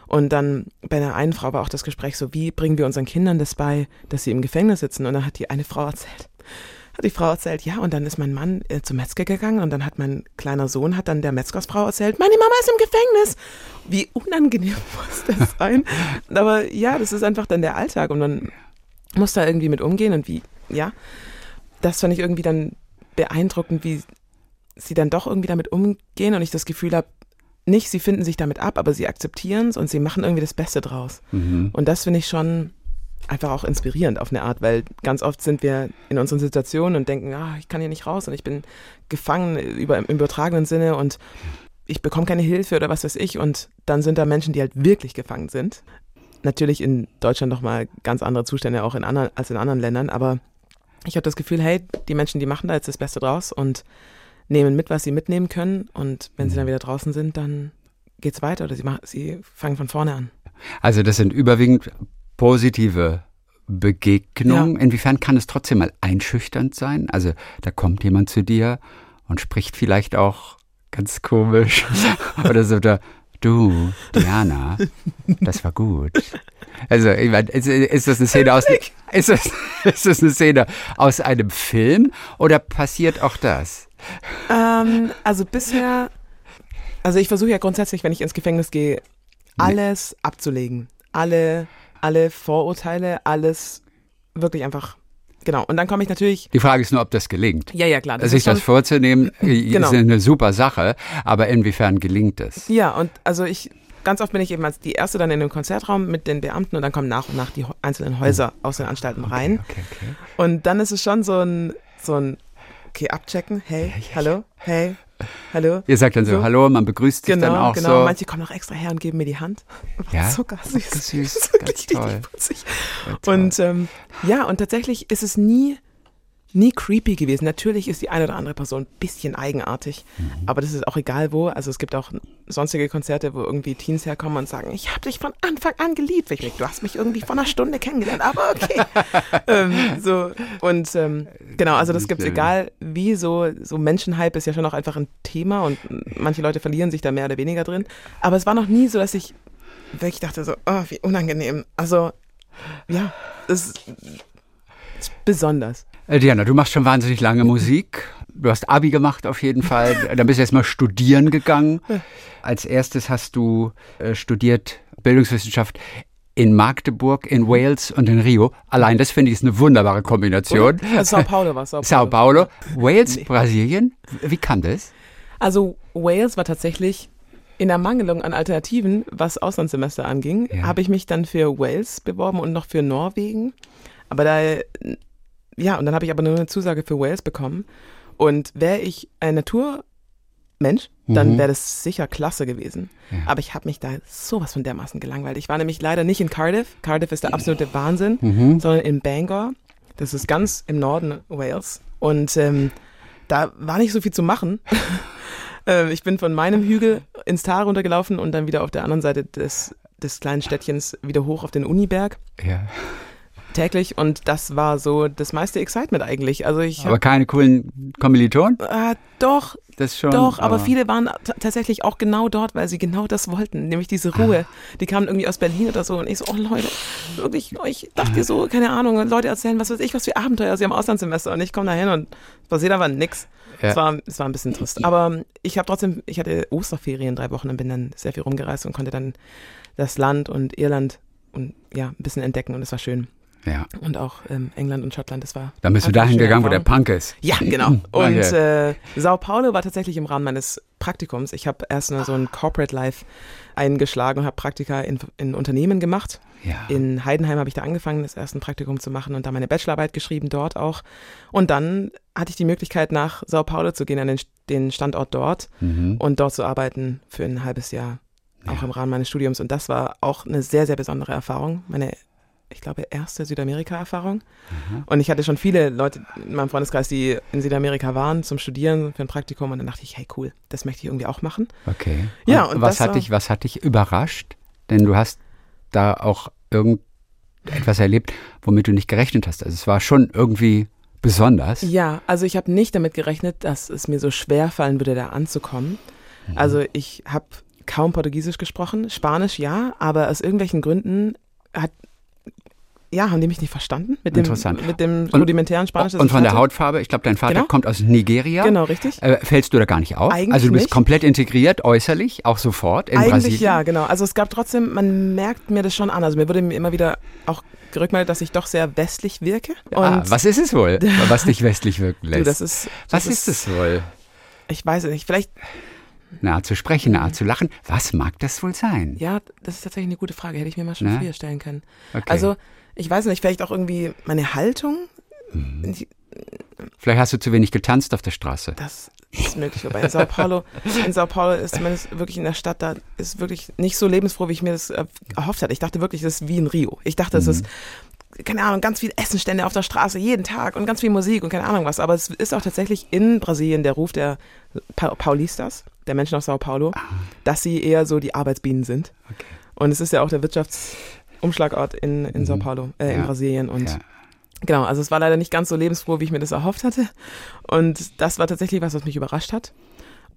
Und dann bei der einen Frau war auch das Gespräch so, wie bringen wir unseren Kindern das bei, dass sie im Gefängnis sitzen? Und dann hat die eine Frau erzählt, hat die Frau erzählt, ja, und dann ist mein Mann äh, zum Metzger gegangen und dann hat mein kleiner Sohn, hat dann der Metzgersfrau erzählt, meine Mama ist im Gefängnis. Wie unangenehm muss das sein? Aber ja, das ist einfach dann der Alltag und man muss da irgendwie mit umgehen und wie, ja, das fand ich irgendwie dann beeindruckend, wie sie dann doch irgendwie damit umgehen und ich das Gefühl habe, nicht, sie finden sich damit ab, aber sie akzeptieren es und sie machen irgendwie das Beste draus. Mhm. Und das finde ich schon einfach auch inspirierend auf eine Art, weil ganz oft sind wir in unseren Situationen und denken, ah, ich kann hier nicht raus und ich bin gefangen über, im übertragenen Sinne und ich bekomme keine Hilfe oder was weiß ich und dann sind da Menschen, die halt wirklich gefangen sind. Natürlich in Deutschland nochmal ganz andere Zustände auch in anderen, als in anderen Ländern, aber ich habe das Gefühl, hey, die Menschen, die machen da jetzt das Beste draus und nehmen mit, was sie mitnehmen können und wenn sie dann mhm. wieder draußen sind, dann geht es weiter oder sie, machen, sie fangen von vorne an. Also das sind überwiegend positive Begegnungen. Ja. Inwiefern kann es trotzdem mal einschüchternd sein? Also da kommt jemand zu dir und spricht vielleicht auch ganz komisch oder so da, du, Diana, das war gut. Also, ich meine, ist, ist, das eine Szene aus, ist das, ist das eine Szene aus einem Film oder passiert auch das? Ähm, also bisher, also ich versuche ja grundsätzlich, wenn ich ins Gefängnis gehe, alles abzulegen. Alle, alle Vorurteile, alles wirklich einfach Genau, und dann komme ich natürlich. Die Frage ist nur, ob das gelingt. Ja, ja, klar. Das Sich das vorzunehmen, genau. ist eine super Sache, aber inwiefern gelingt es? Ja, und also ich, ganz oft bin ich eben als die Erste dann in dem Konzertraum mit den Beamten und dann kommen nach und nach die einzelnen Häuser aus den Anstalten rein. Okay, okay, okay. Und dann ist es schon so ein, so ein, okay, abchecken, hey, ja, ja, hallo, hey, hallo. Ihr sagt dann so, so. hallo, man begrüßt sich genau, dann auch genau. so. Genau, manche kommen noch extra her und geben mir die Hand. Ja, süß. Ganz süß, ganz toll. Und ähm, ja, und tatsächlich ist es nie nie creepy gewesen. Natürlich ist die eine oder andere Person ein bisschen eigenartig, mhm. aber das ist auch egal wo. Also es gibt auch sonstige Konzerte, wo irgendwie Teens herkommen und sagen, ich habe dich von Anfang an geliebt. Ich denke, du hast mich irgendwie vor einer Stunde kennengelernt, aber okay. ähm, so und ähm, genau, also das gibt's egal wie so so Menschenhype ist ja schon auch einfach ein Thema und manche Leute verlieren sich da mehr oder weniger drin. Aber es war noch nie so, dass ich wirklich dachte so, oh, wie unangenehm. Also ja, es besonders. Äh, Diana, du machst schon wahnsinnig lange Musik. Du hast Abi gemacht auf jeden Fall. Dann bist du erstmal studieren gegangen. Als erstes hast du äh, studiert Bildungswissenschaft in Magdeburg, in Wales und in Rio. Allein das finde ich ist eine wunderbare Kombination. Also Sao Paulo war Sao Paulo. Sao Paulo. Wales, nee. Brasilien. Wie kam das? Also Wales war tatsächlich in Ermangelung an Alternativen, was Auslandssemester anging, ja. habe ich mich dann für Wales beworben und noch für Norwegen. Aber da ja, und dann habe ich aber nur eine Zusage für Wales bekommen. Und wäre ich ein Naturmensch, dann mhm. wäre das sicher klasse gewesen. Ja. Aber ich habe mich da sowas von dermaßen gelangweilt. Ich war nämlich leider nicht in Cardiff. Cardiff ist der absolute Wahnsinn, mhm. sondern in Bangor. Das ist ganz im Norden Wales. Und ähm, da war nicht so viel zu machen. äh, ich bin von meinem Hügel ins Tal runtergelaufen und dann wieder auf der anderen Seite des, des kleinen Städtchens wieder hoch auf den Uniberg. Ja täglich und das war so das meiste Excitement eigentlich. Also ich aber keine coolen Kommilitonen? Äh, doch, das schon. Doch, aber, aber viele waren tatsächlich auch genau dort, weil sie genau das wollten, nämlich diese Ruhe. Ah. Die kamen irgendwie aus Berlin oder so und ich so, oh Leute, wirklich, ich dachte so, keine Ahnung, Leute erzählen, was weiß ich, was für Abenteuer sie am Auslandssemester und ich komme da hin und passiert aber nix. Ja. Es, war, es war ein bisschen trist. Aber ich habe trotzdem, ich hatte Osterferien drei Wochen und bin dann sehr viel rumgereist und konnte dann das Land und Irland und ja, ein bisschen entdecken und es war schön. Ja. Und auch ähm, England und Schottland, das war. Dann bist du dahin gegangen, wo der Punk ist. Ja, genau. Und äh, Sao Paulo war tatsächlich im Rahmen meines Praktikums. Ich habe erst nur so ein Corporate Life eingeschlagen und habe Praktika in, in Unternehmen gemacht. Ja. In Heidenheim habe ich da angefangen, das erste Praktikum zu machen und da meine Bachelorarbeit geschrieben, dort auch. Und dann hatte ich die Möglichkeit, nach Sao Paulo zu gehen, an den, den Standort dort mhm. und dort zu arbeiten für ein halbes Jahr, auch ja. im Rahmen meines Studiums. Und das war auch eine sehr, sehr besondere Erfahrung. Meine ich glaube, erste Südamerika-Erfahrung. Mhm. Und ich hatte schon viele Leute in meinem Freundeskreis, die in Südamerika waren zum Studieren, für ein Praktikum. Und dann dachte ich, hey cool, das möchte ich irgendwie auch machen. Okay. Ja, und, und was, hat dich, was hat dich überrascht? Denn du hast da auch irgendetwas erlebt, womit du nicht gerechnet hast. Also es war schon irgendwie besonders. Ja, also ich habe nicht damit gerechnet, dass es mir so schwer fallen würde, da anzukommen. Mhm. Also ich habe kaum Portugiesisch gesprochen, Spanisch ja, aber aus irgendwelchen Gründen hat ja, haben die mich nicht verstanden mit dem, Interessant. mit dem rudimentären Spanisch. Und von der Hautfarbe, ich glaube, dein Vater genau. kommt aus Nigeria. Genau, richtig. Äh, fällst du da gar nicht auf? Eigentlich also du bist nicht. komplett integriert, äußerlich, auch sofort in Eigentlich Brasilien? ja, genau. Also es gab trotzdem, man merkt mir das schon an. Also mir wurde immer wieder auch gerückmeldet, dass ich doch sehr westlich wirke. ah, was ist es wohl, was dich westlich wirken lässt? Du, das ist, das was ist es wohl? Ich weiß es nicht. Vielleicht eine Art zu sprechen, eine Art zu lachen. Was mag das wohl sein? Ja, das ist tatsächlich eine gute Frage. Hätte ich mir mal schon ne? früher stellen können. Okay. Also ich weiß nicht, vielleicht auch irgendwie meine Haltung. Mhm. Vielleicht hast du zu wenig getanzt auf der Straße. Das, ist möglich. Wobei in Sao Paulo, in Sao Paulo ist zumindest wirklich in der Stadt, da ist wirklich nicht so lebensfroh, wie ich mir das äh, erhofft hatte. Ich dachte wirklich, das ist wie in Rio. Ich dachte, es mhm. ist keine Ahnung, ganz viel Essenstände auf der Straße jeden Tag und ganz viel Musik und keine Ahnung was. Aber es ist auch tatsächlich in Brasilien der Ruf der pa Paulistas, der Menschen aus Sao Paulo, ah. dass sie eher so die Arbeitsbienen sind. Okay. Und es ist ja auch der Wirtschaftsumschlagort in, in mhm. Sao Paulo, äh, ja. in Brasilien. Und ja. genau, also es war leider nicht ganz so lebensfroh, wie ich mir das erhofft hatte. Und das war tatsächlich was, was mich überrascht hat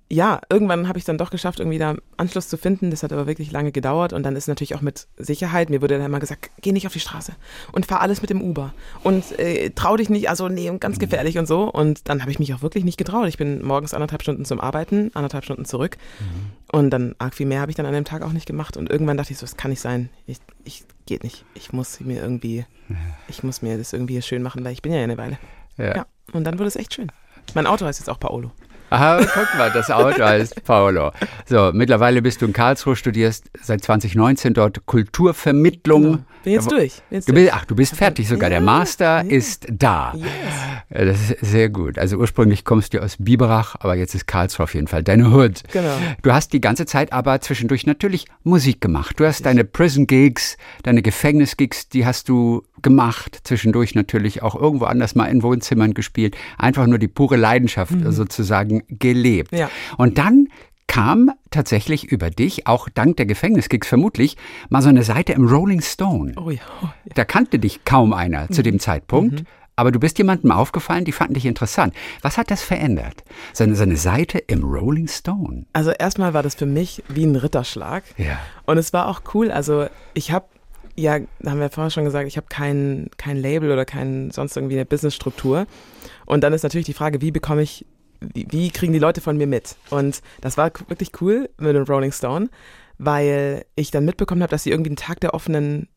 ja, irgendwann habe ich dann doch geschafft, irgendwie da Anschluss zu finden. Das hat aber wirklich lange gedauert. Und dann ist natürlich auch mit Sicherheit, mir wurde dann immer gesagt, geh nicht auf die Straße und fahr alles mit dem Uber. Und äh, trau dich nicht, also nee, und ganz gefährlich und so. Und dann habe ich mich auch wirklich nicht getraut. Ich bin morgens anderthalb Stunden zum Arbeiten, anderthalb Stunden zurück. Mhm. Und dann arg viel mehr habe ich dann an dem Tag auch nicht gemacht. Und irgendwann dachte ich so, das kann nicht sein. Ich, ich geht nicht. Ich muss mir irgendwie, ich muss mir das irgendwie schön machen, weil ich bin ja eine Weile. Ja. ja. Und dann wurde es echt schön. Mein Auto heißt jetzt auch Paolo. Aha, guck mal, das Auto heißt Paolo. So, mittlerweile bist du in Karlsruhe, studierst seit 2019 dort Kulturvermittlung. Genau. Bin jetzt durch. Jetzt du bist, ach, du bist fertig sogar. Der Master ja. ist da. Yes. Das ist sehr gut. Also ursprünglich kommst du aus Biberach, aber jetzt ist Karlsruhe auf jeden Fall deine Hood. Genau. Du hast die ganze Zeit aber zwischendurch natürlich Musik gemacht. Du hast deine Prison Gigs, deine Gefängnis Gigs, die hast du gemacht. Zwischendurch natürlich auch irgendwo anders mal in Wohnzimmern gespielt. Einfach nur die pure Leidenschaft mhm. sozusagen gelebt. Ja. Und dann kam tatsächlich über dich, auch dank der Gefängniskicks vermutlich, mal so eine Seite im Rolling Stone. Oh ja, oh ja. Da kannte dich kaum einer mhm. zu dem Zeitpunkt. Mhm. Aber du bist jemandem aufgefallen, die fanden dich interessant. Was hat das verändert? Seine, seine Seite im Rolling Stone. Also erstmal war das für mich wie ein Ritterschlag. Ja. Und es war auch cool. Also ich habe ja, da haben wir vorher schon gesagt, ich habe kein, kein Label oder kein sonst irgendwie eine Businessstruktur. Und dann ist natürlich die Frage, wie bekomme ich wie, wie kriegen die Leute von mir mit? Und das war wirklich cool mit dem Rolling Stone, weil ich dann mitbekommen habe, dass sie irgendwie einen Tag der offenen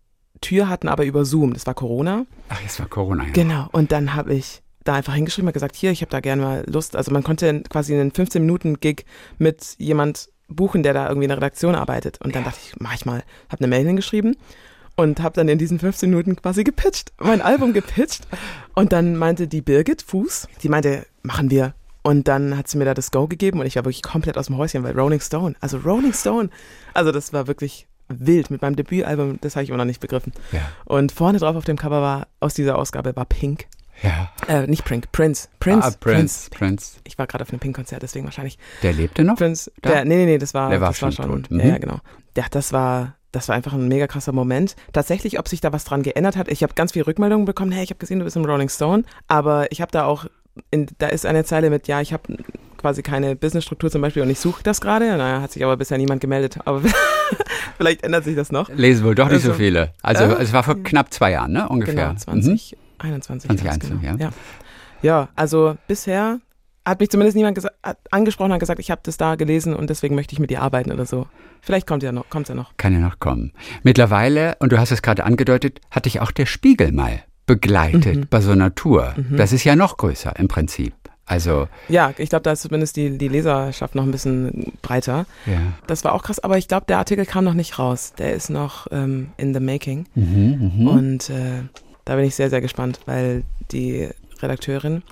Tür hatten, aber über Zoom. Das war Corona. Ach, es war Corona, ja. Genau. Und dann habe ich da einfach hingeschrieben und gesagt, hier, ich habe da gerne mal Lust. Also man konnte quasi einen 15-Minuten-Gig mit jemand buchen, der da irgendwie in der Redaktion arbeitet. Und dann ja. dachte ich, mach ich mal, habe eine Mail hingeschrieben und habe dann in diesen 15 Minuten quasi gepitcht, mein Album gepitcht. Und dann meinte die Birgit Fuß, die meinte, machen wir. Und dann hat sie mir da das Go gegeben und ich war wirklich komplett aus dem Häuschen, weil Rolling Stone, also Rolling Stone, also das war wirklich wild mit meinem Debütalbum, das habe ich immer noch nicht begriffen. Ja. Und vorne drauf auf dem Cover war, aus dieser Ausgabe war Pink. Ja. Äh, nicht Pink, Prince. Prince. Ah, Prince. Prince. Prince. Ich war gerade auf einem Pink-Konzert, deswegen wahrscheinlich. Der lebte noch? Prince. Da? Der, nee, nee, nee, das war, der war das schon, war schon tot. Mhm. Ja, ja, genau. Ja, das war, das war einfach ein mega krasser Moment. Tatsächlich, ob sich da was dran geändert hat, ich habe ganz viele Rückmeldungen bekommen, hey, ich habe gesehen, du bist im Rolling Stone, aber ich habe da auch, in, da ist eine Zeile mit, ja, ich habe quasi keine Businessstruktur zum Beispiel und ich suche das gerade. Naja, hat sich aber bisher niemand gemeldet. Aber vielleicht ändert sich das noch. Lesen wohl doch nicht also, so viele. Also äh, es war vor knapp zwei Jahren, ne? Ungefähr. Genau, 2021. Mhm. 2021, genau. ja. ja. Ja, also bisher hat mich zumindest niemand angesprochen und gesagt, ich habe das da gelesen und deswegen möchte ich mit dir arbeiten oder so. Vielleicht kommt ja noch, kommt's ja noch. Kann ja noch kommen. Mittlerweile, und du hast es gerade angedeutet, hat dich auch der Spiegel mal begleitet mhm. bei so einer Tour. Mhm. Das ist ja noch größer im Prinzip. Also ja, ich glaube, da ist zumindest die, die Leserschaft noch ein bisschen breiter. Ja. Das war auch krass, aber ich glaube, der Artikel kam noch nicht raus. Der ist noch ähm, in the making. Mhm, mh. Und äh, da bin ich sehr, sehr gespannt, weil die Redakteurin,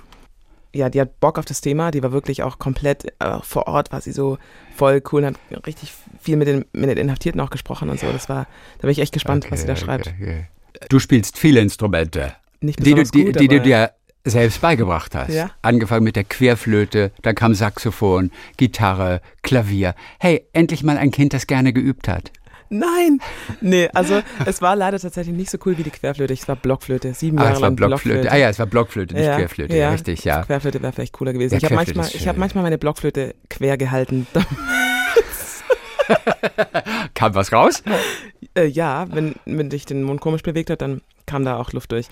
ja, die hat Bock auf das Thema, die war wirklich auch komplett äh, vor Ort, war sie so voll cool und hat richtig viel mit den, mit den Inhaftierten auch gesprochen und so. Das war, da bin ich echt gespannt, okay, was sie da schreibt. Okay, okay. Du spielst viele Instrumente, Nicht die, du, die, gut, die du dir selbst beigebracht hast. Ja? Angefangen mit der Querflöte, dann kam Saxophon, Gitarre, Klavier. Hey, endlich mal ein Kind, das gerne geübt hat. Nein! Nee, also es war leider tatsächlich nicht so cool wie die Querflöte. Es war Blockflöte. Sieben ah, Jahre es war lang Blockflöte. Blockflöte. Ah ja, es war Blockflöte, nicht ja, Querflöte. Ja, richtig, ja. Querflöte wäre vielleicht cooler gewesen. Ja, ich habe manchmal, hab manchmal meine Blockflöte quer gehalten. kam was raus? Äh, ja, wenn, wenn sich den Mund komisch bewegt hat, dann kam da auch Luft durch.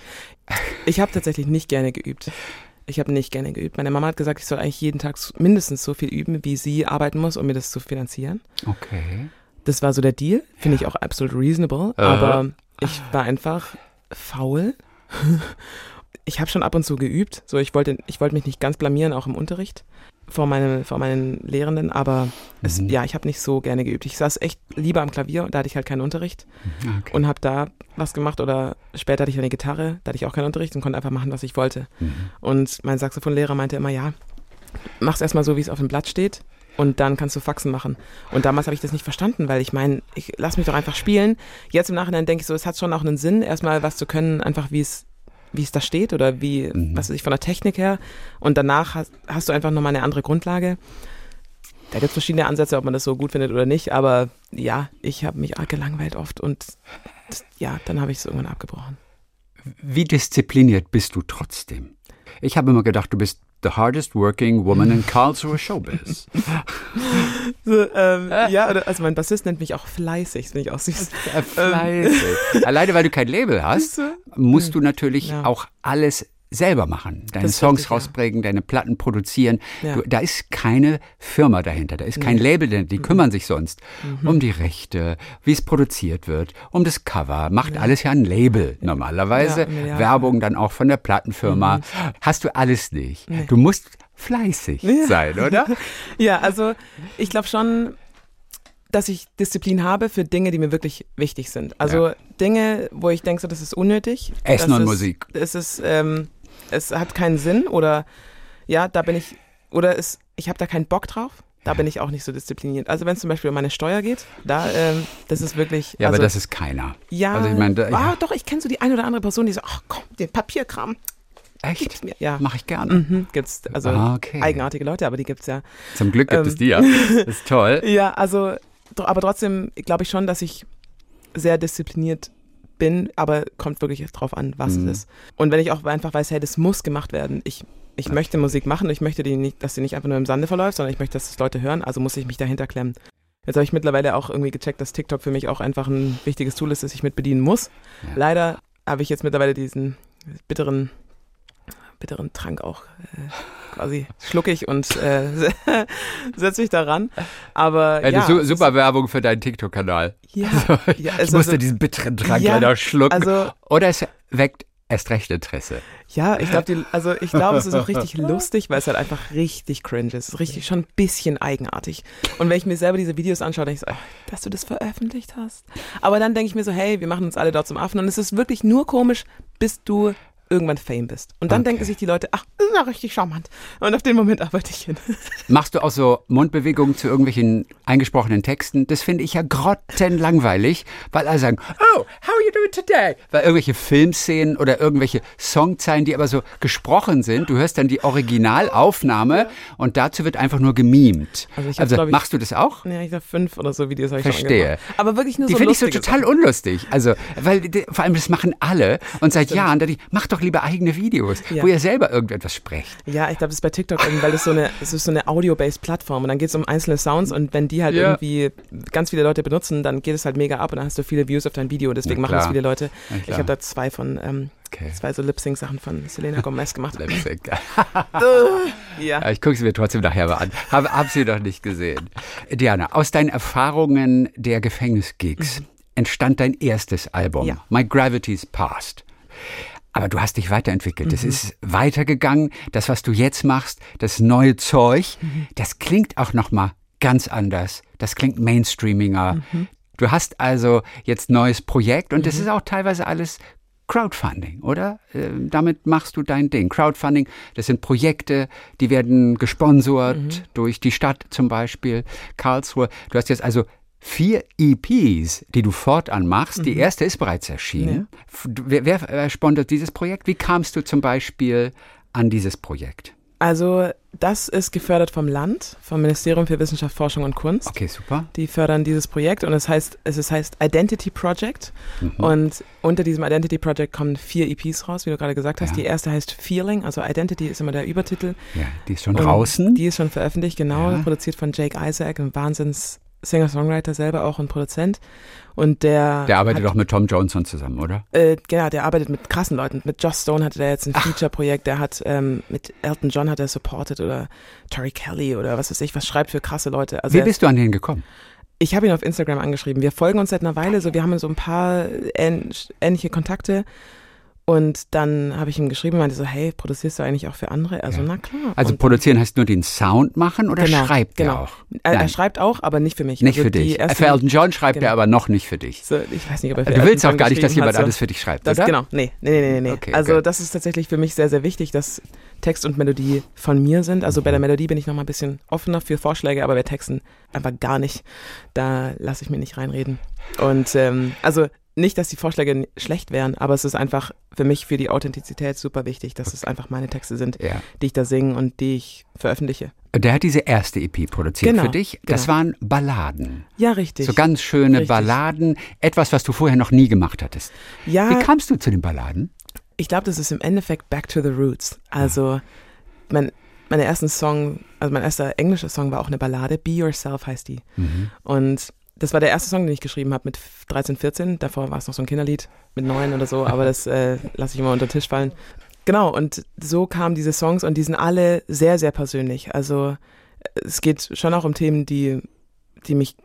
Ich habe tatsächlich nicht gerne geübt. Ich habe nicht gerne geübt. Meine Mama hat gesagt, ich soll eigentlich jeden Tag mindestens so viel üben, wie sie arbeiten muss, um mir das zu finanzieren. Okay. Das war so der Deal. Finde ich auch absolut reasonable. Uh Aber ich war einfach faul. ich habe schon ab und zu geübt. So, ich wollte, ich wollte mich nicht ganz blamieren, auch im Unterricht vor, meine, vor meinen Lehrenden, aber es, mhm. ja, ich habe nicht so gerne geübt. Ich saß echt lieber am Klavier, da hatte ich halt keinen Unterricht mhm, okay. und habe da was gemacht oder später hatte ich eine Gitarre, da hatte ich auch keinen Unterricht und konnte einfach machen, was ich wollte. Mhm. Und mein Saxophonlehrer meinte immer, ja, mach's erstmal so, wie es auf dem Blatt steht und dann kannst du Faxen machen. Und damals habe ich das nicht verstanden, weil ich meine, ich lass mich doch einfach spielen. Jetzt im Nachhinein denke ich so, es hat schon auch einen Sinn, erstmal was zu können, einfach wie es wie es da steht oder wie, mhm. was weiß ich, von der Technik her. Und danach hast, hast du einfach nochmal eine andere Grundlage. Da gibt es verschiedene Ansätze, ob man das so gut findet oder nicht, aber ja, ich habe mich arg gelangweilt oft und ja, dann habe ich es irgendwann abgebrochen. Wie diszipliniert bist du trotzdem? Ich habe immer gedacht, du bist the hardest working woman in Karlsruhe Showbiz. so, ähm, ja, also mein Bassist nennt mich auch fleißig, das finde ich auch süß. Äh, fleißig. Alleine weil du kein Label hast, musst du natürlich ja. auch alles selber machen. Deine Songs richtig, rausbringen, ja. deine Platten produzieren. Ja. Du, da ist keine Firma dahinter, da ist kein nee. Label dahinter. Die mhm. kümmern sich sonst mhm. um die Rechte, wie es produziert wird, um das Cover. Macht ja. alles ja ein Label normalerweise. Werbung dann auch von der Plattenfirma. Mhm. Hast du alles nicht. Nee. Du musst fleißig sein, oder? ja, also ich glaube schon, dass ich Disziplin habe für Dinge, die mir wirklich wichtig sind. Also Dinge, wo ich denke, so, das ist unnötig. Essen und ist, Musik. Es ist ähm, es hat keinen Sinn oder ja, da bin ich, oder es, ich habe da keinen Bock drauf. Da bin ich auch nicht so diszipliniert. Also wenn es zum Beispiel um meine Steuer geht, da, ähm, das ist wirklich. Ja, also, aber das ist keiner. Ja, also ich mein, da, ja. Ah, doch, ich kenne so die eine oder andere Person, die so, ach komm, den Papierkram. Echt? Ja. Mache ich gerne. Mhm, gibt's also ah, okay. eigenartige Leute, aber die gibt es ja. Zum Glück gibt ähm, es die ja. Das ist toll. ja, also, aber trotzdem glaube ich schon, dass ich sehr diszipliniert bin, aber kommt wirklich drauf an, was mhm. es ist. Und wenn ich auch einfach weiß, hey, das muss gemacht werden. Ich, ich möchte Musik machen, ich möchte, die nicht, dass sie nicht einfach nur im Sande verläuft, sondern ich möchte, dass das Leute hören, also muss ich mich dahinter klemmen. Jetzt habe ich mittlerweile auch irgendwie gecheckt, dass TikTok für mich auch einfach ein wichtiges Tool ist, das ich mit bedienen muss. Ja. Leider habe ich jetzt mittlerweile diesen bitteren, bitteren Trank auch äh, quasi schlucke ich und äh, setze mich daran. Aber Eine ja, super Werbung für deinen TikTok-Kanal. Ja, also, ja ich musste diesen bitteren Trank ja, leider schlucken. Also, Oder es weckt erst recht Interesse. Ja, ich glaube, also ich glaube, es ist auch richtig lustig, weil es halt einfach richtig cringe ist. Es ist richtig schon ein bisschen eigenartig. Und wenn ich mir selber diese Videos anschaue, denke ich so, dass du das veröffentlicht hast. Aber dann denke ich mir so, hey, wir machen uns alle dort zum Affen. Und es ist wirklich nur komisch, bis du irgendwann Fame bist. Und dann okay. denken sich die Leute, ach, das ist ja richtig charmant. Und auf den Moment arbeite ich hin. Machst du auch so Mundbewegungen zu irgendwelchen eingesprochenen Texten? Das finde ich ja grottenlangweilig, weil alle sagen, oh, how are you doing today? Weil irgendwelche Filmszenen oder irgendwelche Songzeilen, die aber so gesprochen sind, du hörst dann die Originalaufnahme und dazu wird einfach nur gemimt. Also, ich also machst du das auch? Ja, ich habe fünf oder so Videos habe ich Verstehe. schon Aber wirklich nur die so Die finde ich so total unlustig. Also, weil vor allem das machen alle und seit Jahren, da die, mach doch doch lieber eigene Videos, ja. wo ihr selber irgendetwas sprecht. Ja, ich glaube, das ist bei TikTok irgendwie, weil das so eine, es ist so eine Audio-based Plattform und dann geht es um einzelne Sounds und wenn die halt ja. irgendwie ganz viele Leute benutzen, dann geht es halt mega ab und dann hast du viele Views auf dein Video. Deswegen machen das viele Leute. Ich habe da zwei von, ähm, okay. zwei so Lip-Sync-Sachen von Selena Gomez gemacht. Lip-Sync. ja. Ich gucke sie mir trotzdem nachher mal an. Habe hab sie noch nicht gesehen. Diana, aus deinen Erfahrungen der Gefängnisgigs mhm. entstand dein erstes Album, ja. My Gravity's Past. Aber du hast dich weiterentwickelt. Es mhm. ist weitergegangen. Das, was du jetzt machst, das neue Zeug, mhm. das klingt auch noch mal ganz anders. Das klingt mainstreaminger. Mhm. Du hast also jetzt neues Projekt und das mhm. ist auch teilweise alles Crowdfunding, oder? Äh, damit machst du dein Ding. Crowdfunding, das sind Projekte, die werden gesponsert mhm. durch die Stadt zum Beispiel, Karlsruhe. Du hast jetzt also vier EPs, die du fortan machst. Mhm. Die erste ist bereits erschienen. Ja. Wer, wer sponsert dieses Projekt? Wie kamst du zum Beispiel an dieses Projekt? Also das ist gefördert vom Land, vom Ministerium für Wissenschaft, Forschung und Kunst. Okay, super. Die fördern dieses Projekt und es heißt, es heißt Identity Project. Mhm. Und unter diesem Identity Project kommen vier EPs raus, wie du gerade gesagt hast. Ja. Die erste heißt Feeling, also Identity ist immer der Übertitel. Ja, die ist schon und draußen. Die ist schon veröffentlicht, genau, ja. produziert von Jake Isaac, ein Wahnsinns Singer-Songwriter selber auch und Produzent. Und der. Der arbeitet doch mit Tom Johnson zusammen, oder? Äh, genau, der arbeitet mit krassen Leuten. Mit Joss Stone hatte der jetzt ein Feature-Projekt. Der hat ähm, mit Elton John hat er supported oder Tori Kelly oder was weiß ich, was schreibt für krasse Leute. Also Wie bist du an den gekommen? Ich habe ihn auf Instagram angeschrieben. Wir folgen uns seit einer Weile, so wir haben so ein paar ähn ähnliche Kontakte. Und dann habe ich ihm geschrieben, meinte so, hey, produzierst du eigentlich auch für andere? Also, ja. na klar. Also und produzieren heißt nur den Sound machen oder genau, schreibt genau. er auch? Er, er, schreibt auch, aber nicht für mich. Nicht also für dich. Für Elton John schreibt genau. er aber noch nicht für dich. So, ich weiß nicht, ob er für Du willst Elton auch gar nicht, dass jemand so. alles für dich schreibt, das, oder? Genau, nee, nee, nee, nee. nee. Okay, also okay. das ist tatsächlich für mich sehr, sehr wichtig, dass Text und Melodie von mir sind. Also bei der Melodie bin ich noch mal ein bisschen offener für Vorschläge, aber bei Texten einfach gar nicht. Da lasse ich mir nicht reinreden. Und ähm, also nicht, dass die Vorschläge schlecht wären, aber es ist einfach für mich für die Authentizität super wichtig, dass es einfach meine Texte sind, Ja. die ich da singe und die ich veröffentliche. Der hat diese erste EP produziert Genau, für dich. Das genau. waren Balladen. Ja, richtig. So ganz schöne Richtig. Balladen. Etwas, was du vorher noch nie gemacht hattest. ja, Wie kamst du zu den Balladen? ich glaube, das ist im Endeffekt Back to the Roots. Also mein, mein ersten Song, also mein erster englischer Song war auch eine Ballade. Be Yourself heißt die. Mhm. Und das war der erste Song, den ich geschrieben habe mit 13, 14. Davor war es noch so ein Kinderlied mit neun oder so, aber das äh, lasse ich immer unter den Tisch fallen. Genau, und so kamen diese Songs und die sind alle sehr, sehr persönlich. Also äh, es geht schon auch um Themen, die, die mich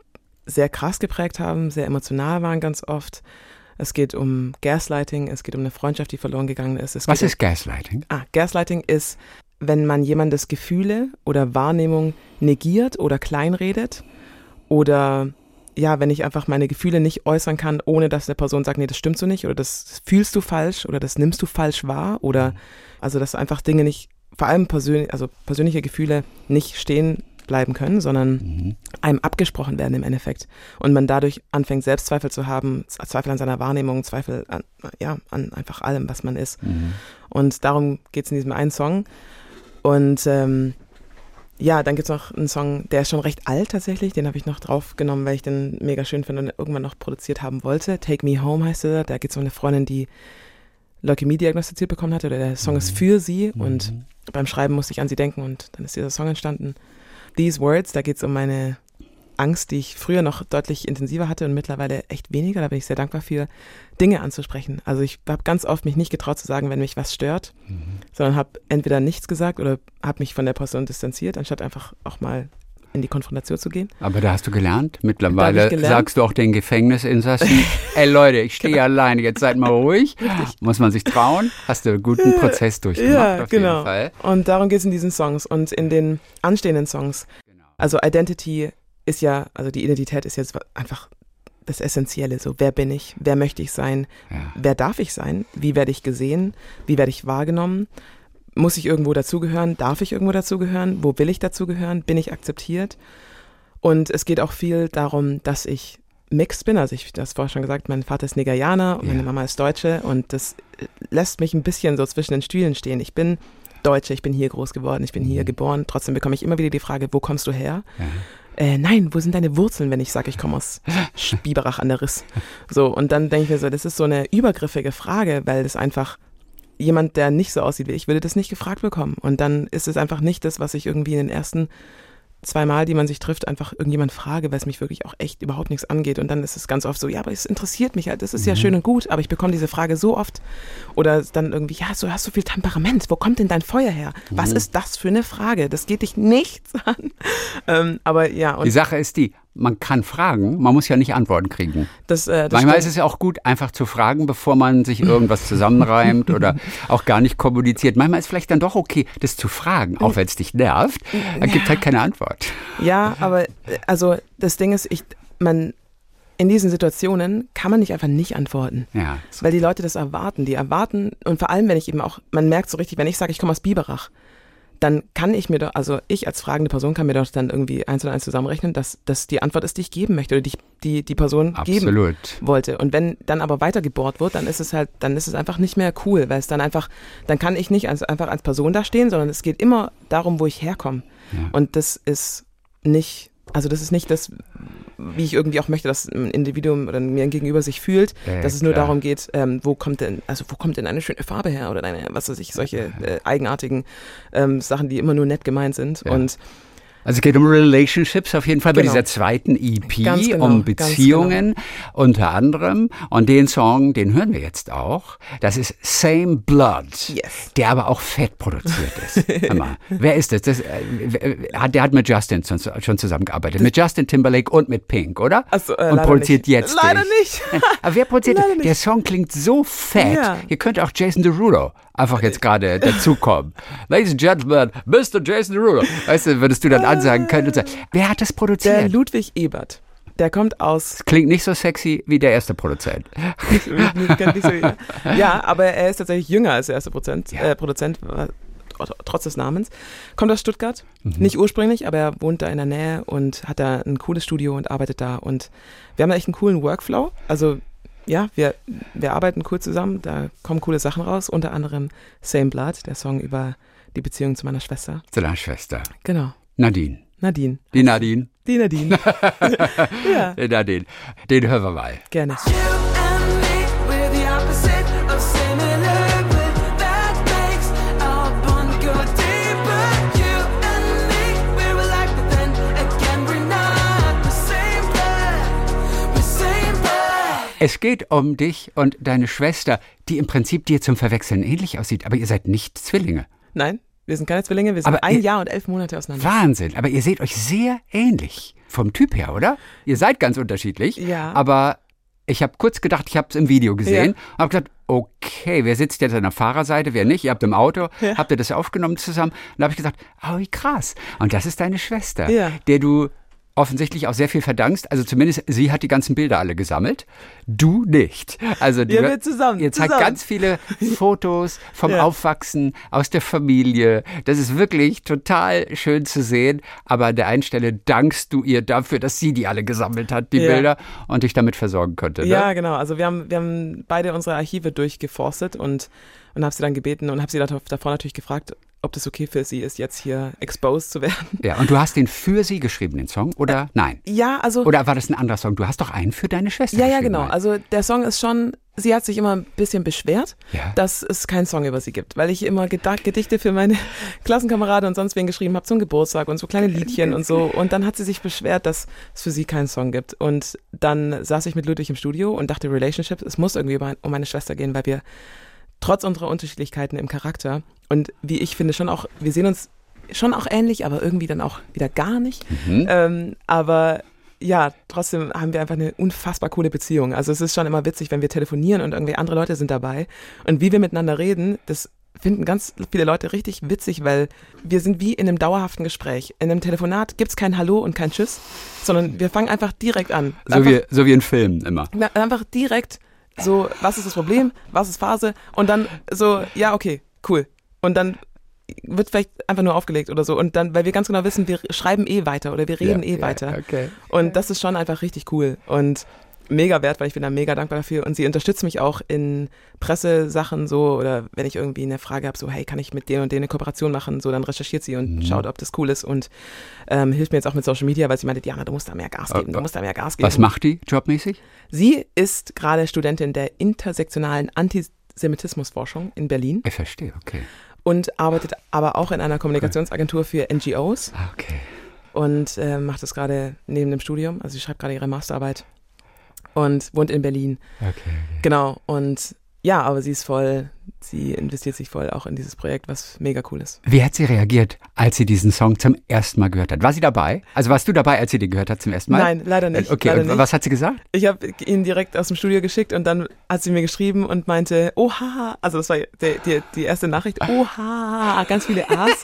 sehr krass geprägt haben, sehr emotional waren ganz oft. Es geht um Gaslighting, es geht um eine Freundschaft, die verloren gegangen ist. Es Was ist Gaslighting? Ah, Gaslighting ist, wenn man jemandes Gefühle oder Wahrnehmung negiert oder kleinredet oder ja, wenn ich einfach meine Gefühle nicht äußern kann, ohne dass eine Person sagt, nee, das stimmt so nicht oder das fühlst du falsch oder das nimmst du falsch wahr oder also dass einfach Dinge nicht, vor allem persönlich, also persönliche Gefühle nicht stehen bleiben können, sondern Mhm. einem abgesprochen werden im Endeffekt und man dadurch anfängt Selbstzweifel zu haben, Zweifel an seiner Wahrnehmung, Zweifel an, ja, an einfach allem, was man ist. Mhm. Und darum geht es in diesem einen Song. Und ähm, ja, dann gibt es noch einen Song, der ist schon recht alt tatsächlich. Den habe ich noch draufgenommen, weil ich den mega schön finde und irgendwann noch produziert haben wollte. Take Me Home heißt er. Da geht es um eine Freundin, die Leukämie diagnostiziert bekommen hatte. Oder der Song ist für sie. Und beim Schreiben musste ich an sie denken und dann ist dieser Song entstanden. These Words, da geht es um meine Angst, die ich früher noch deutlich intensiver hatte und mittlerweile echt weniger. Da bin ich sehr dankbar für, Dinge anzusprechen. Also ich habe ganz oft mich nicht getraut zu sagen, wenn mich was stört, sondern habe entweder nichts gesagt oder habe mich von der Person distanziert, anstatt einfach auch mal in die Konfrontation zu gehen. Aber da hast du gelernt. Mittlerweile gelernt. sagst du auch den Gefängnisinsassen, ey Leute, ich stehe Genau. alleine, jetzt seid mal ruhig. Muss man sich trauen. Hast du einen guten Prozess durchgemacht ja, auf genau. jeden Fall. Und darum geht es in diesen Songs und in den anstehenden Songs. Also Identity ist ja, also die Identität ist jetzt einfach das Essentielle. So, wer bin ich? Wer möchte ich sein? Ja. Wer darf ich sein? Wie werde ich gesehen? Wie werde ich wahrgenommen? Muss ich irgendwo dazugehören? Darf ich irgendwo dazugehören? Wo will ich dazugehören? Bin ich akzeptiert? Und es geht auch viel darum, dass ich mixed bin. Also ich habe das vorher schon gesagt, mein Vater ist Nigerianer und Ja. meine Mama ist Deutsche und das äh, lässt mich ein bisschen so zwischen den Stühlen stehen. Ich bin Deutsche, ich bin hier groß geworden, ich bin hier geboren. Trotzdem bekomme ich immer wieder die Frage, wo kommst du her? Ja. Äh, nein, wo sind deine Wurzeln, wenn ich sage, ich komme aus Biberach an der Riss? So, und dann denke ich mir so, das ist so eine übergriffige Frage, weil das einfach jemand, der nicht so aussieht wie ich, würde das nicht gefragt bekommen. Und dann ist es einfach nicht das, was ich irgendwie in den ersten zwei Mal, die man sich trifft, einfach irgendjemand frage, weil es mich wirklich auch echt überhaupt nichts angeht. Und dann ist es ganz oft so, ja, aber es interessiert mich halt, das ist ja schön und gut, aber ich bekomme diese Frage so oft. Oder dann irgendwie, ja, du hast so viel Temperament, wo kommt denn dein Feuer her? Was ist das für eine Frage? Das geht dich nichts an. Ähm, aber ja, Die Sache ist die, man kann fragen, man muss ja nicht Antworten kriegen. das, äh, das Manchmal ist stimmt. es ja auch gut, einfach zu fragen, bevor man sich irgendwas zusammenreimt oder auch gar nicht kommuniziert. Manchmal ist vielleicht dann doch okay, das zu fragen, auch wenn es dich nervt. Da gibt halt keine Antwort. Ja, aber äh, also das Ding ist, ich, man, in diesen Situationen kann man nicht einfach nicht antworten. Ja. Weil die Leute das erwarten. Die erwarten, und vor allem, wenn ich eben auch, man merkt so richtig, wenn ich sage, ich komme aus Biberach, dann kann ich mir doch, also ich als fragende Person kann mir doch dann irgendwie eins und eins zusammenrechnen, dass das die Antwort ist, die ich geben möchte oder die die, die Person geben Absolut. wollte. Und wenn dann aber weitergebohrt wird, dann ist es halt, dann ist es einfach nicht mehr cool, weil es dann einfach, dann kann ich nicht als, einfach als Person da stehen, sondern es geht immer darum, wo ich herkomme. Ja. Und das ist nicht, also das ist nicht das, wie ich irgendwie auch möchte, dass ein Individuum oder mir gegenüber sich fühlt, Ja, dass es nur klar. darum geht, ähm, wo kommt denn, also wo kommt denn eine schöne Farbe her oder eine, was weiß ich, solche äh, eigenartigen ähm, Sachen, die immer nur nett gemeint sind. Ja. Und Also es geht um Relationships auf jeden Fall Genau. bei dieser zweiten EP, genau, um ganz Beziehungen unter anderem. Und den Song, den hören wir jetzt auch. Das ist Same Blood, Yes. der aber auch fett produziert ist. Wer ist das? das äh, der hat mit Justin schon, zusammengearbeitet. Mit Justin Timberlake und mit Pink, oder? So, äh, und produziert nicht. jetzt. Leider dich. nicht. Aber wer produziert Leider. Der Song klingt so fett. Ja. Hier könnte auch Jason Derulo einfach jetzt gerade dazukommen. Ladies and Gentlemen, Mr. Jason Derulo. Weißt du, würdest du dann ansagen können und sagen, wer hat das Der produziert? Ludwig Ebert, der kommt aus Klingt nicht so sexy wie der erste Produzent. nicht, nicht, nicht so, ja, aber er ist tatsächlich jünger als der erste Prozent, Ja. äh, Produzent, tr- trotz des Namens. Kommt aus Stuttgart, Mhm. nicht ursprünglich, aber er wohnt da in der Nähe und hat da ein cooles Studio und arbeitet da. Und wir haben da echt einen coolen Workflow. Also ja, wir, wir arbeiten cool zusammen, da kommen coole Sachen raus, unter anderem Same Blood, der Song über die Beziehung zu meiner Schwester. Zu deiner Schwester. Genau, Nadine. Nadine. Die Nadine. Die Nadine. ja, Die Nadine. Den hören wir mal. gerne. Es geht um dich und deine Schwester, die im Prinzip dir zum Verwechseln ähnlich aussieht, aber ihr seid nicht Zwillinge. Nein, wir sind keine Zwillinge, wir sind Aber ein ihr- Jahr und elf Monate auseinander. Wahnsinn, aber ihr seht euch sehr ähnlich. Vom Typ her, oder? Ihr seid ganz unterschiedlich. Ja. Aber ich habe kurz gedacht, ich habe es im Video gesehen. Ja. Habe gedacht, okay, wer sitzt jetzt an der Fahrerseite, wer nicht? Ihr habt im Auto, Ja. habt ihr das aufgenommen zusammen? Und da habe ich gesagt, oh, wie krass. Und das ist deine Schwester, Ja. der du offensichtlich auch sehr viel verdankst. Also zumindest sie hat die ganzen Bilder alle gesammelt. Du nicht. Also die, Ja, wir zusammen, Ihr zeigt zusammen. ganz viele Fotos vom Ja. Aufwachsen aus der Familie. Das ist wirklich total schön zu sehen. Aber an der einen Stelle dankst du ihr dafür, dass sie die alle gesammelt hat, die Ja. Bilder, und dich damit versorgen konnte. Ne? Ja, genau. Also wir haben, wir haben beide unsere Archive durchgeforstet und, und habe sie dann gebeten und habe sie dav- davor natürlich gefragt, ob das okay für sie ist, jetzt hier exposed zu werden. ja. Und du hast den für sie geschrieben, den Song? Oder nein? Ja, also. Oder war das ein anderer Song? Du hast doch einen für deine Schwester ja, ja, genau. Nein? Also der Song ist schon, sie hat sich immer ein bisschen beschwert, Ja. dass es keinen Song über sie gibt, weil ich immer Gedichte für meine Klassenkameraden und sonst wen geschrieben habe zum Geburtstag und so kleine Liedchen und so. Und dann hat sie sich beschwert, dass es für sie keinen Song gibt. Und dann saß ich mit Ludwig im Studio und dachte, Relationships, es muss irgendwie um meine Schwester gehen, weil wir trotz unserer Unterschiedlichkeiten im Charakter und wie ich finde schon auch, wir sehen uns schon auch ähnlich, aber irgendwie dann auch wieder gar nicht. Mhm. Ähm, aber ja, trotzdem haben wir einfach eine unfassbar coole Beziehung. Also es ist schon immer witzig, wenn wir telefonieren und irgendwie andere Leute sind dabei. Und wie wir miteinander reden, das finden ganz viele Leute richtig witzig, weil wir sind wie in einem dauerhaften Gespräch. In einem Telefonat gibt's kein Hallo und kein Tschüss, sondern wir fangen einfach direkt an. So, einfach, wie, so wie in Filmen immer. einfach direkt so, was ist das Problem, was ist Phase und dann so, ja, okay, cool. Und dann wird vielleicht einfach nur aufgelegt oder so. Und dann, weil wir ganz genau wissen, wir schreiben eh weiter oder wir reden Ja, eh ja, weiter. okay. Und das ist schon einfach richtig cool und mega wert, weil ich bin da mega dankbar dafür. Und sie unterstützt mich auch in Pressesachen so oder wenn ich irgendwie eine Frage habe, so hey, kann ich mit denen und denen eine Kooperation machen? So, dann recherchiert sie und Mhm. schaut, ob das cool ist und ähm, hilft mir jetzt auch mit Social Media, weil sie meinte, Diana, du musst da mehr Gas geben, du musst da mehr Gas geben. Was macht die jobmäßig? Sie ist gerade Studentin der intersektionalen Antisemitismusforschung in Berlin Ich verstehe, okay. und arbeitet aber auch in einer Kommunikationsagentur für NGOs Ah, Okay. und äh, macht das gerade neben dem Studium. Also sie schreibt gerade ihre Masterarbeit und wohnt in Berlin. Okay, okay. Genau. Und ja, aber sie ist voll, sie investiert sich voll auch in dieses Projekt, was mega cool ist. Wie hat sie reagiert, als sie diesen Song zum ersten Mal gehört hat? War sie dabei? Also warst du dabei, als sie den gehört hat zum ersten Mal? Nein, leider nicht. Okay, leider und nicht. was hat sie gesagt? Ich habe ihn direkt aus dem Studio geschickt und dann hat sie mir geschrieben und meinte, oha, also das war die, die, die erste Nachricht, oha, ganz viele A's.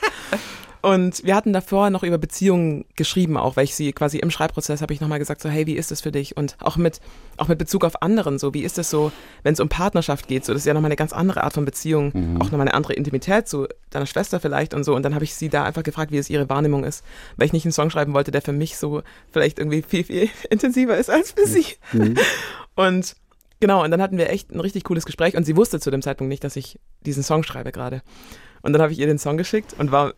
Und wir hatten davor noch über Beziehungen geschrieben, auch weil ich sie quasi im Schreibprozess habe ich nochmal gesagt, so hey, wie ist das für dich? Und auch mit, auch mit Bezug auf anderen, so wie ist das so, wenn es um Partnerschaft geht, so das ist ja nochmal eine ganz andere Art von Beziehung, auch nochmal eine andere Intimität zu deiner Schwester vielleicht und so. Und dann habe ich sie da einfach gefragt, wie es ihre Wahrnehmung ist, weil ich nicht einen Song schreiben wollte, der für mich so vielleicht irgendwie viel, viel intensiver ist als für sie. Und genau, und dann hatten wir echt ein richtig cooles Gespräch und sie wusste zu dem Zeitpunkt nicht, dass ich diesen Song schreibe gerade. Und dann habe ich ihr den Song geschickt und war,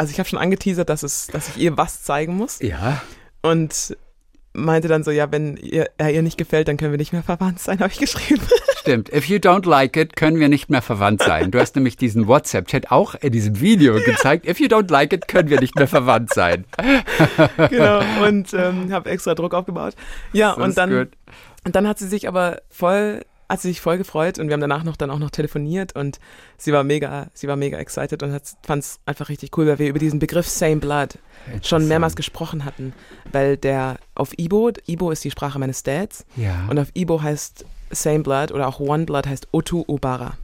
also ich habe schon angeteasert, dass, es, dass ich ihr was zeigen muss Ja. und meinte dann so, ja, wenn ihr, er ihr nicht gefällt, dann können wir nicht mehr verwandt sein, habe ich geschrieben. Stimmt. If you don't like it, können wir nicht mehr verwandt sein. Du hast nämlich diesen WhatsApp-Chat auch in diesem Video gezeigt. If you don't like it, können wir nicht mehr verwandt sein. genau. Und ähm, habe extra Druck aufgebaut. Ja, Das und dann, gut. und dann hat sie sich aber voll, hat sie sich voll gefreut und wir haben danach noch dann auch noch telefoniert und sie war mega, sie war mega excited und fand es einfach richtig cool, weil wir über diesen Begriff Same Blood schon mehrmals gesprochen hatten, weil der auf Ibo, Ibo ist die Sprache meines Dads Ja. und auf Ibo heißt Same Blood oder auch One Blood heißt Otu Obara.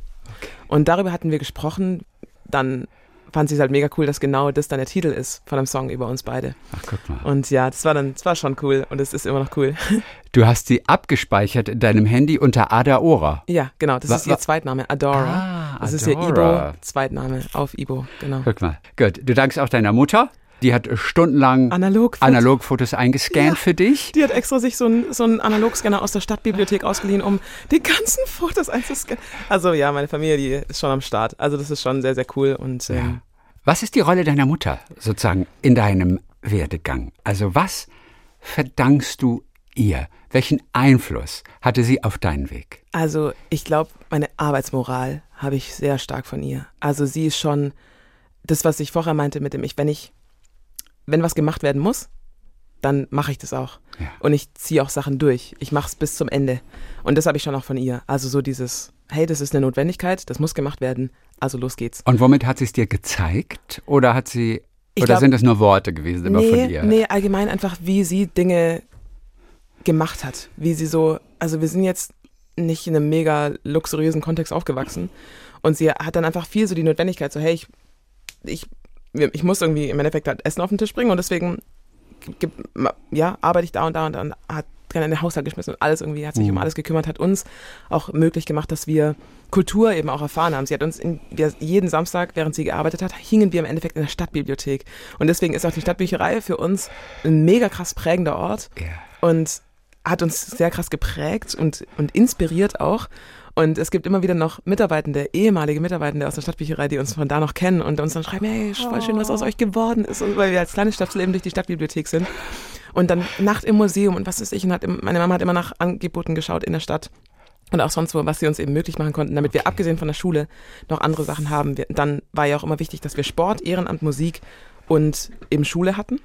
Und darüber hatten wir gesprochen, dann fand sie es halt mega cool, dass genau das dann der Titel ist von einem Song über uns beide. Ach, guck mal. Und ja, das war dann, das war schon cool und es ist immer noch cool. Du hast sie abgespeichert in deinem Handy unter Ada Ora. ja, genau, das Wa- ist ihr Zweitname, Adora. Ah, das ist ihr Adora. Ibo, Zweitname auf Ibo, genau. Guck mal. Gut. Du dankst auch deiner Mutter. Die hat stundenlang Analog. Analogfotos eingescannt Ja. für dich. Die hat extra sich so einen so einen Analogscanner aus der Stadtbibliothek ausgeliehen, um die ganzen Fotos einzuscannen. Also ja, meine Familie, die ist schon am Start. Also das ist schon sehr, sehr cool und ähm, Was ist die Rolle deiner Mutter sozusagen in deinem Werdegang? Also was verdankst du ihr? Welchen Einfluss hatte sie auf deinen Weg? Also ich glaube, meine Arbeitsmoral habe ich sehr stark von ihr. Also sie ist schon das, was ich vorher meinte mit dem, ich, wenn ich, wenn was gemacht werden muss, dann mache ich das auch. Ja. Und ich ziehe auch Sachen durch. Ich mache es bis zum Ende. Und das habe ich schon auch von ihr. Also so dieses, hey, das ist eine Notwendigkeit, das muss gemacht werden, also los geht's. Und womit hat sie es dir gezeigt? Oder hat sie Ich oder glaub- sind das nur Worte gewesen immer von Nee, ihr? nee, allgemein einfach, wie sie Dinge gemacht hat. Wie sie so, also wir sind jetzt nicht in einem mega luxuriösen Kontext aufgewachsen. Und sie hat dann einfach viel so die Notwendigkeit, so, hey, ich, ich, ich muss irgendwie im Endeffekt halt Essen auf den Tisch bringen und deswegen ja, arbeite ich da und da und dann hat gerne in den Haushalt geschmissen und alles irgendwie, hat sich um alles gekümmert, hat uns auch möglich gemacht, dass wir Kultur eben auch erfahren haben. Sie hat uns in, jeden Samstag, während sie gearbeitet hat, hingen wir im Endeffekt in der Stadtbibliothek. Und deswegen ist auch die Stadtbücherei für uns ein mega krass prägender Ort Ja. und hat uns sehr krass geprägt und, und inspiriert auch. Und es gibt immer wieder noch Mitarbeitende, ehemalige Mitarbeitende aus der Stadtbücherei, die uns von da noch kennen und uns dann schreiben, hey, voll schön, was aus euch geworden ist, und weil wir als kleines Stöpsel eben durch die Stadtbibliothek sind. Und dann Nacht im Museum und was ist ich. Und hat, meine Mama hat immer nach Angeboten geschaut in der Stadt und auch sonst wo, was sie uns eben möglich machen konnten, damit wir abgesehen von der Schule noch andere Sachen haben. Wir, dann war ja auch immer wichtig, dass wir Sport, Ehrenamt, Musik und eben Schule hatten.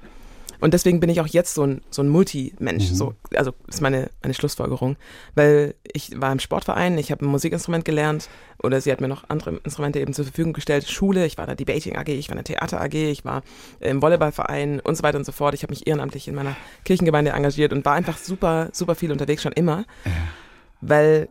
Und deswegen bin ich auch jetzt so ein, so ein Multi-Mensch. So, also ist meine, meine Schlussfolgerung. Weil ich war im Sportverein, ich habe ein Musikinstrument gelernt oder sie hat mir noch andere Instrumente eben zur Verfügung gestellt. Schule, ich war in der Debating AG, ich war in der Theater AG, ich war im Volleyballverein und so weiter und so fort. Ich habe mich ehrenamtlich in meiner Kirchengemeinde engagiert und war einfach super, super viel unterwegs schon immer. Weil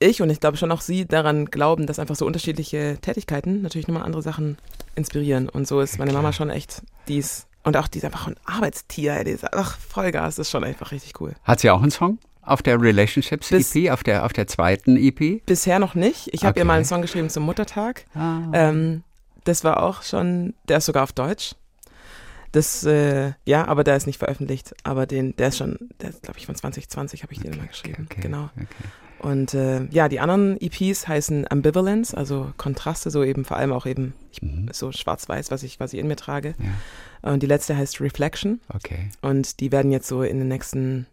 ich und ich glaube schon auch Sie daran glauben, dass einfach so unterschiedliche Tätigkeiten natürlich nochmal andere Sachen inspirieren. Und so ist meine Mama schon echt dies. Und auch die ist einfach ein Arbeitstier. ey, Die ist, ach, Vollgas, das ist schon einfach richtig cool. Hat sie auch einen Song auf der Relationships Bis- EP, auf der auf der zweiten EP? Bisher noch nicht. Ich habe Okay. ihr mal einen Song geschrieben zum Muttertag. Ah. Ähm, das war auch schon, der ist sogar auf Deutsch. Das, äh, ja, aber der ist nicht veröffentlicht. Aber den, der ist schon, der ist, glaube ich, von 2020 habe ich den mal geschrieben. okay, Genau. okay. Und äh, ja, die anderen EPs heißen Ambivalence, also Kontraste, so eben vor allem auch eben ich, Mhm. so schwarz-weiß, was ich, ich in mir trage. Ja. Und die letzte heißt Reflection. Okay. Und die werden jetzt so in den nächsten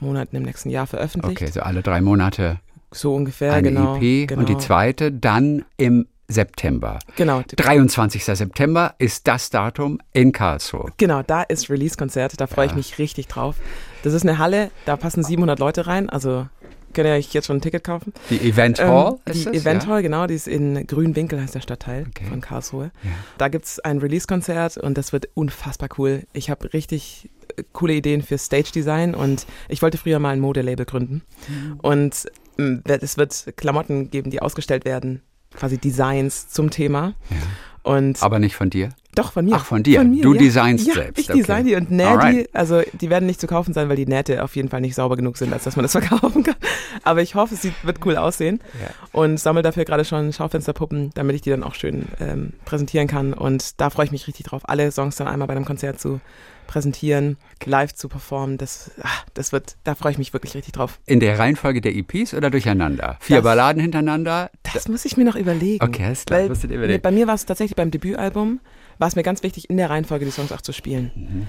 Monaten, im nächsten Jahr veröffentlicht. Okay, so alle drei Monate So ungefähr, eine genau. EP genau. und die zweite dann im September. Genau, die- 23. September ist das Datum in Karlsruhe. Genau, da ist Release-Konzert, da freue ich mich richtig drauf. Das ist eine Halle, da passen 700 Leute rein, also könnt ihr euch jetzt schon ein Ticket kaufen. Die Event Hall Ähm, die es, Event ja? Hall, genau, die ist in Grünwinkel, heißt der Stadtteil Okay. von Karlsruhe. Ja. Da gibt es ein Release-Konzert und das wird unfassbar cool. Ich habe richtig äh, coole Ideen für Stage-Design und ich wollte früher mal ein Modelabel gründen. Mhm. Und ähm, es wird Klamotten geben, die ausgestellt werden, quasi Designs zum Thema. Ja. Und Aber nicht von dir. Doch, von mir. Ach, von dir. mir, Du ja. designst ja, selbst, Ich okay. design die und nähe Alright. die. Also die werden nicht zu kaufen sein, weil die Nähte auf jeden Fall nicht sauber genug sind, als dass man das verkaufen kann. Aber ich hoffe, es sieht, wird cool aussehen. Ja. Und sammle dafür gerade schon Schaufensterpuppen, damit ich die dann auch schön ähm, präsentieren kann. Und da freue ich mich richtig drauf, alle Songs dann einmal bei einem Konzert zu präsentieren, live zu performen. Das, ah, das wird, da freue ich mich wirklich richtig drauf. In der Reihenfolge der EPs oder durcheinander? Vier Das- Balladen hintereinander? Das muss ich mir noch überlegen. Okay, alles klar. Weil überlegen. bei mir war es tatsächlich beim Debütalbum, war es mir ganz wichtig, in der Reihenfolge die Songs auch zu spielen. Mhm.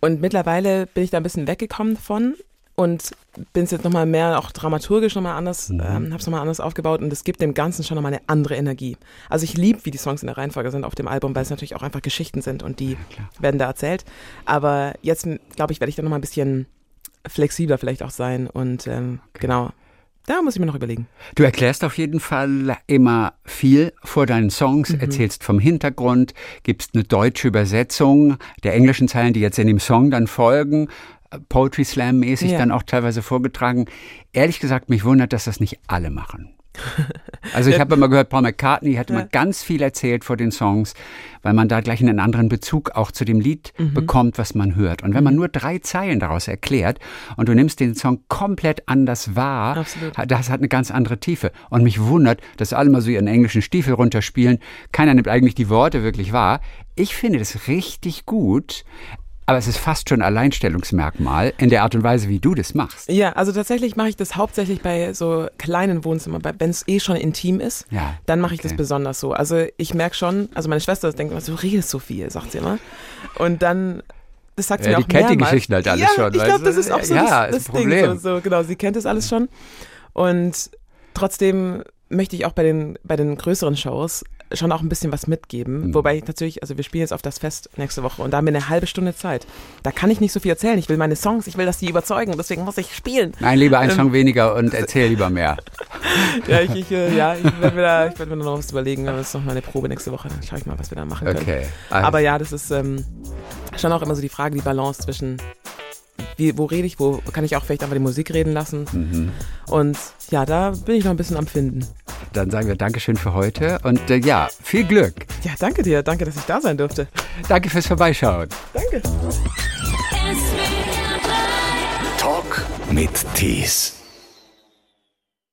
Und mittlerweile bin ich da ein bisschen weggekommen von. und bin es jetzt nochmal mehr auch dramaturgisch nochmal anders, mhm. ähm, habe es nochmal anders aufgebaut und es gibt dem Ganzen schon nochmal eine andere Energie. Also ich liebe, wie die Songs in der Reihenfolge sind auf dem Album, weil es natürlich auch einfach Geschichten sind und die ja, werden da erzählt. Aber jetzt, glaube ich, werde ich da nochmal ein bisschen flexibler vielleicht auch sein und ähm, okay. genau, da muss ich mir noch überlegen. Du erklärst auf jeden Fall immer viel vor deinen Songs, mhm. erzählst vom Hintergrund, gibst eine deutsche Übersetzung der englischen Zeilen, die jetzt in dem Song dann folgen. Poetry Slam mäßig ja. dann auch teilweise vorgetragen. Ehrlich gesagt, mich wundert, dass das nicht alle machen. Also ich habe immer gehört, Paul McCartney hat immer ganz viel erzählt vor den Songs, weil man da gleich einen anderen Bezug auch zu dem Lied mhm. bekommt, was man hört. Und wenn man mhm. nur drei Zeilen daraus erklärt und du nimmst den Song komplett anders wahr, Absolut. das hat eine ganz andere Tiefe. Und mich wundert, dass alle mal so ihren englischen Stiefel runterspielen. Keiner nimmt eigentlich die Worte wirklich wahr. Ich finde das richtig gut, aber es ist fast schon Alleinstellungsmerkmal in der Art und Weise, wie du das machst. Ja, also tatsächlich mache ich das hauptsächlich bei so kleinen Wohnzimmern, wenn es eh schon intim ist, ja, dann mache ich okay. das besonders so. Also ich merke schon, also meine Schwester denkt immer, du redest so viel, sagt sie immer. Und dann das sagt sie ja, mir auch die kennt mehrmals. die Geschichten halt alles ja, schon. Ich glaube, das ist auch so ja, das, das Ding. So, so, genau, sie kennt das alles schon. Und trotzdem möchte ich auch bei den, bei den größeren Shows schon auch ein bisschen was mitgeben. Mhm. Wobei ich natürlich, also wir spielen jetzt auf das Fest nächste Woche und da haben wir eine halbe Stunde Zeit. Da kann ich nicht so viel erzählen. Ich will meine Songs, ich will, dass die überzeugen. Deswegen muss ich spielen. Nein, lieber ein ähm, Song weniger und erzähl lieber mehr. ja, ich, ich, äh, ja, ich werde mir, da, ich werd mir noch was überlegen. Das ist noch mal eine Probe nächste Woche. Dann schaue ich mal, was wir da machen können. Okay. Also. Aber ja, das ist ähm, schon auch immer so die Frage, die Balance zwischen wie, wo rede ich, wo kann ich auch vielleicht einfach die Musik reden lassen. Mhm. Und ja, da bin ich noch ein bisschen am Finden. Dann sagen wir Dankeschön für heute und äh, ja, viel Glück. Ja, danke dir. Danke, dass ich da sein durfte. Danke fürs Vorbeischauen. Danke. Talk mit Tees.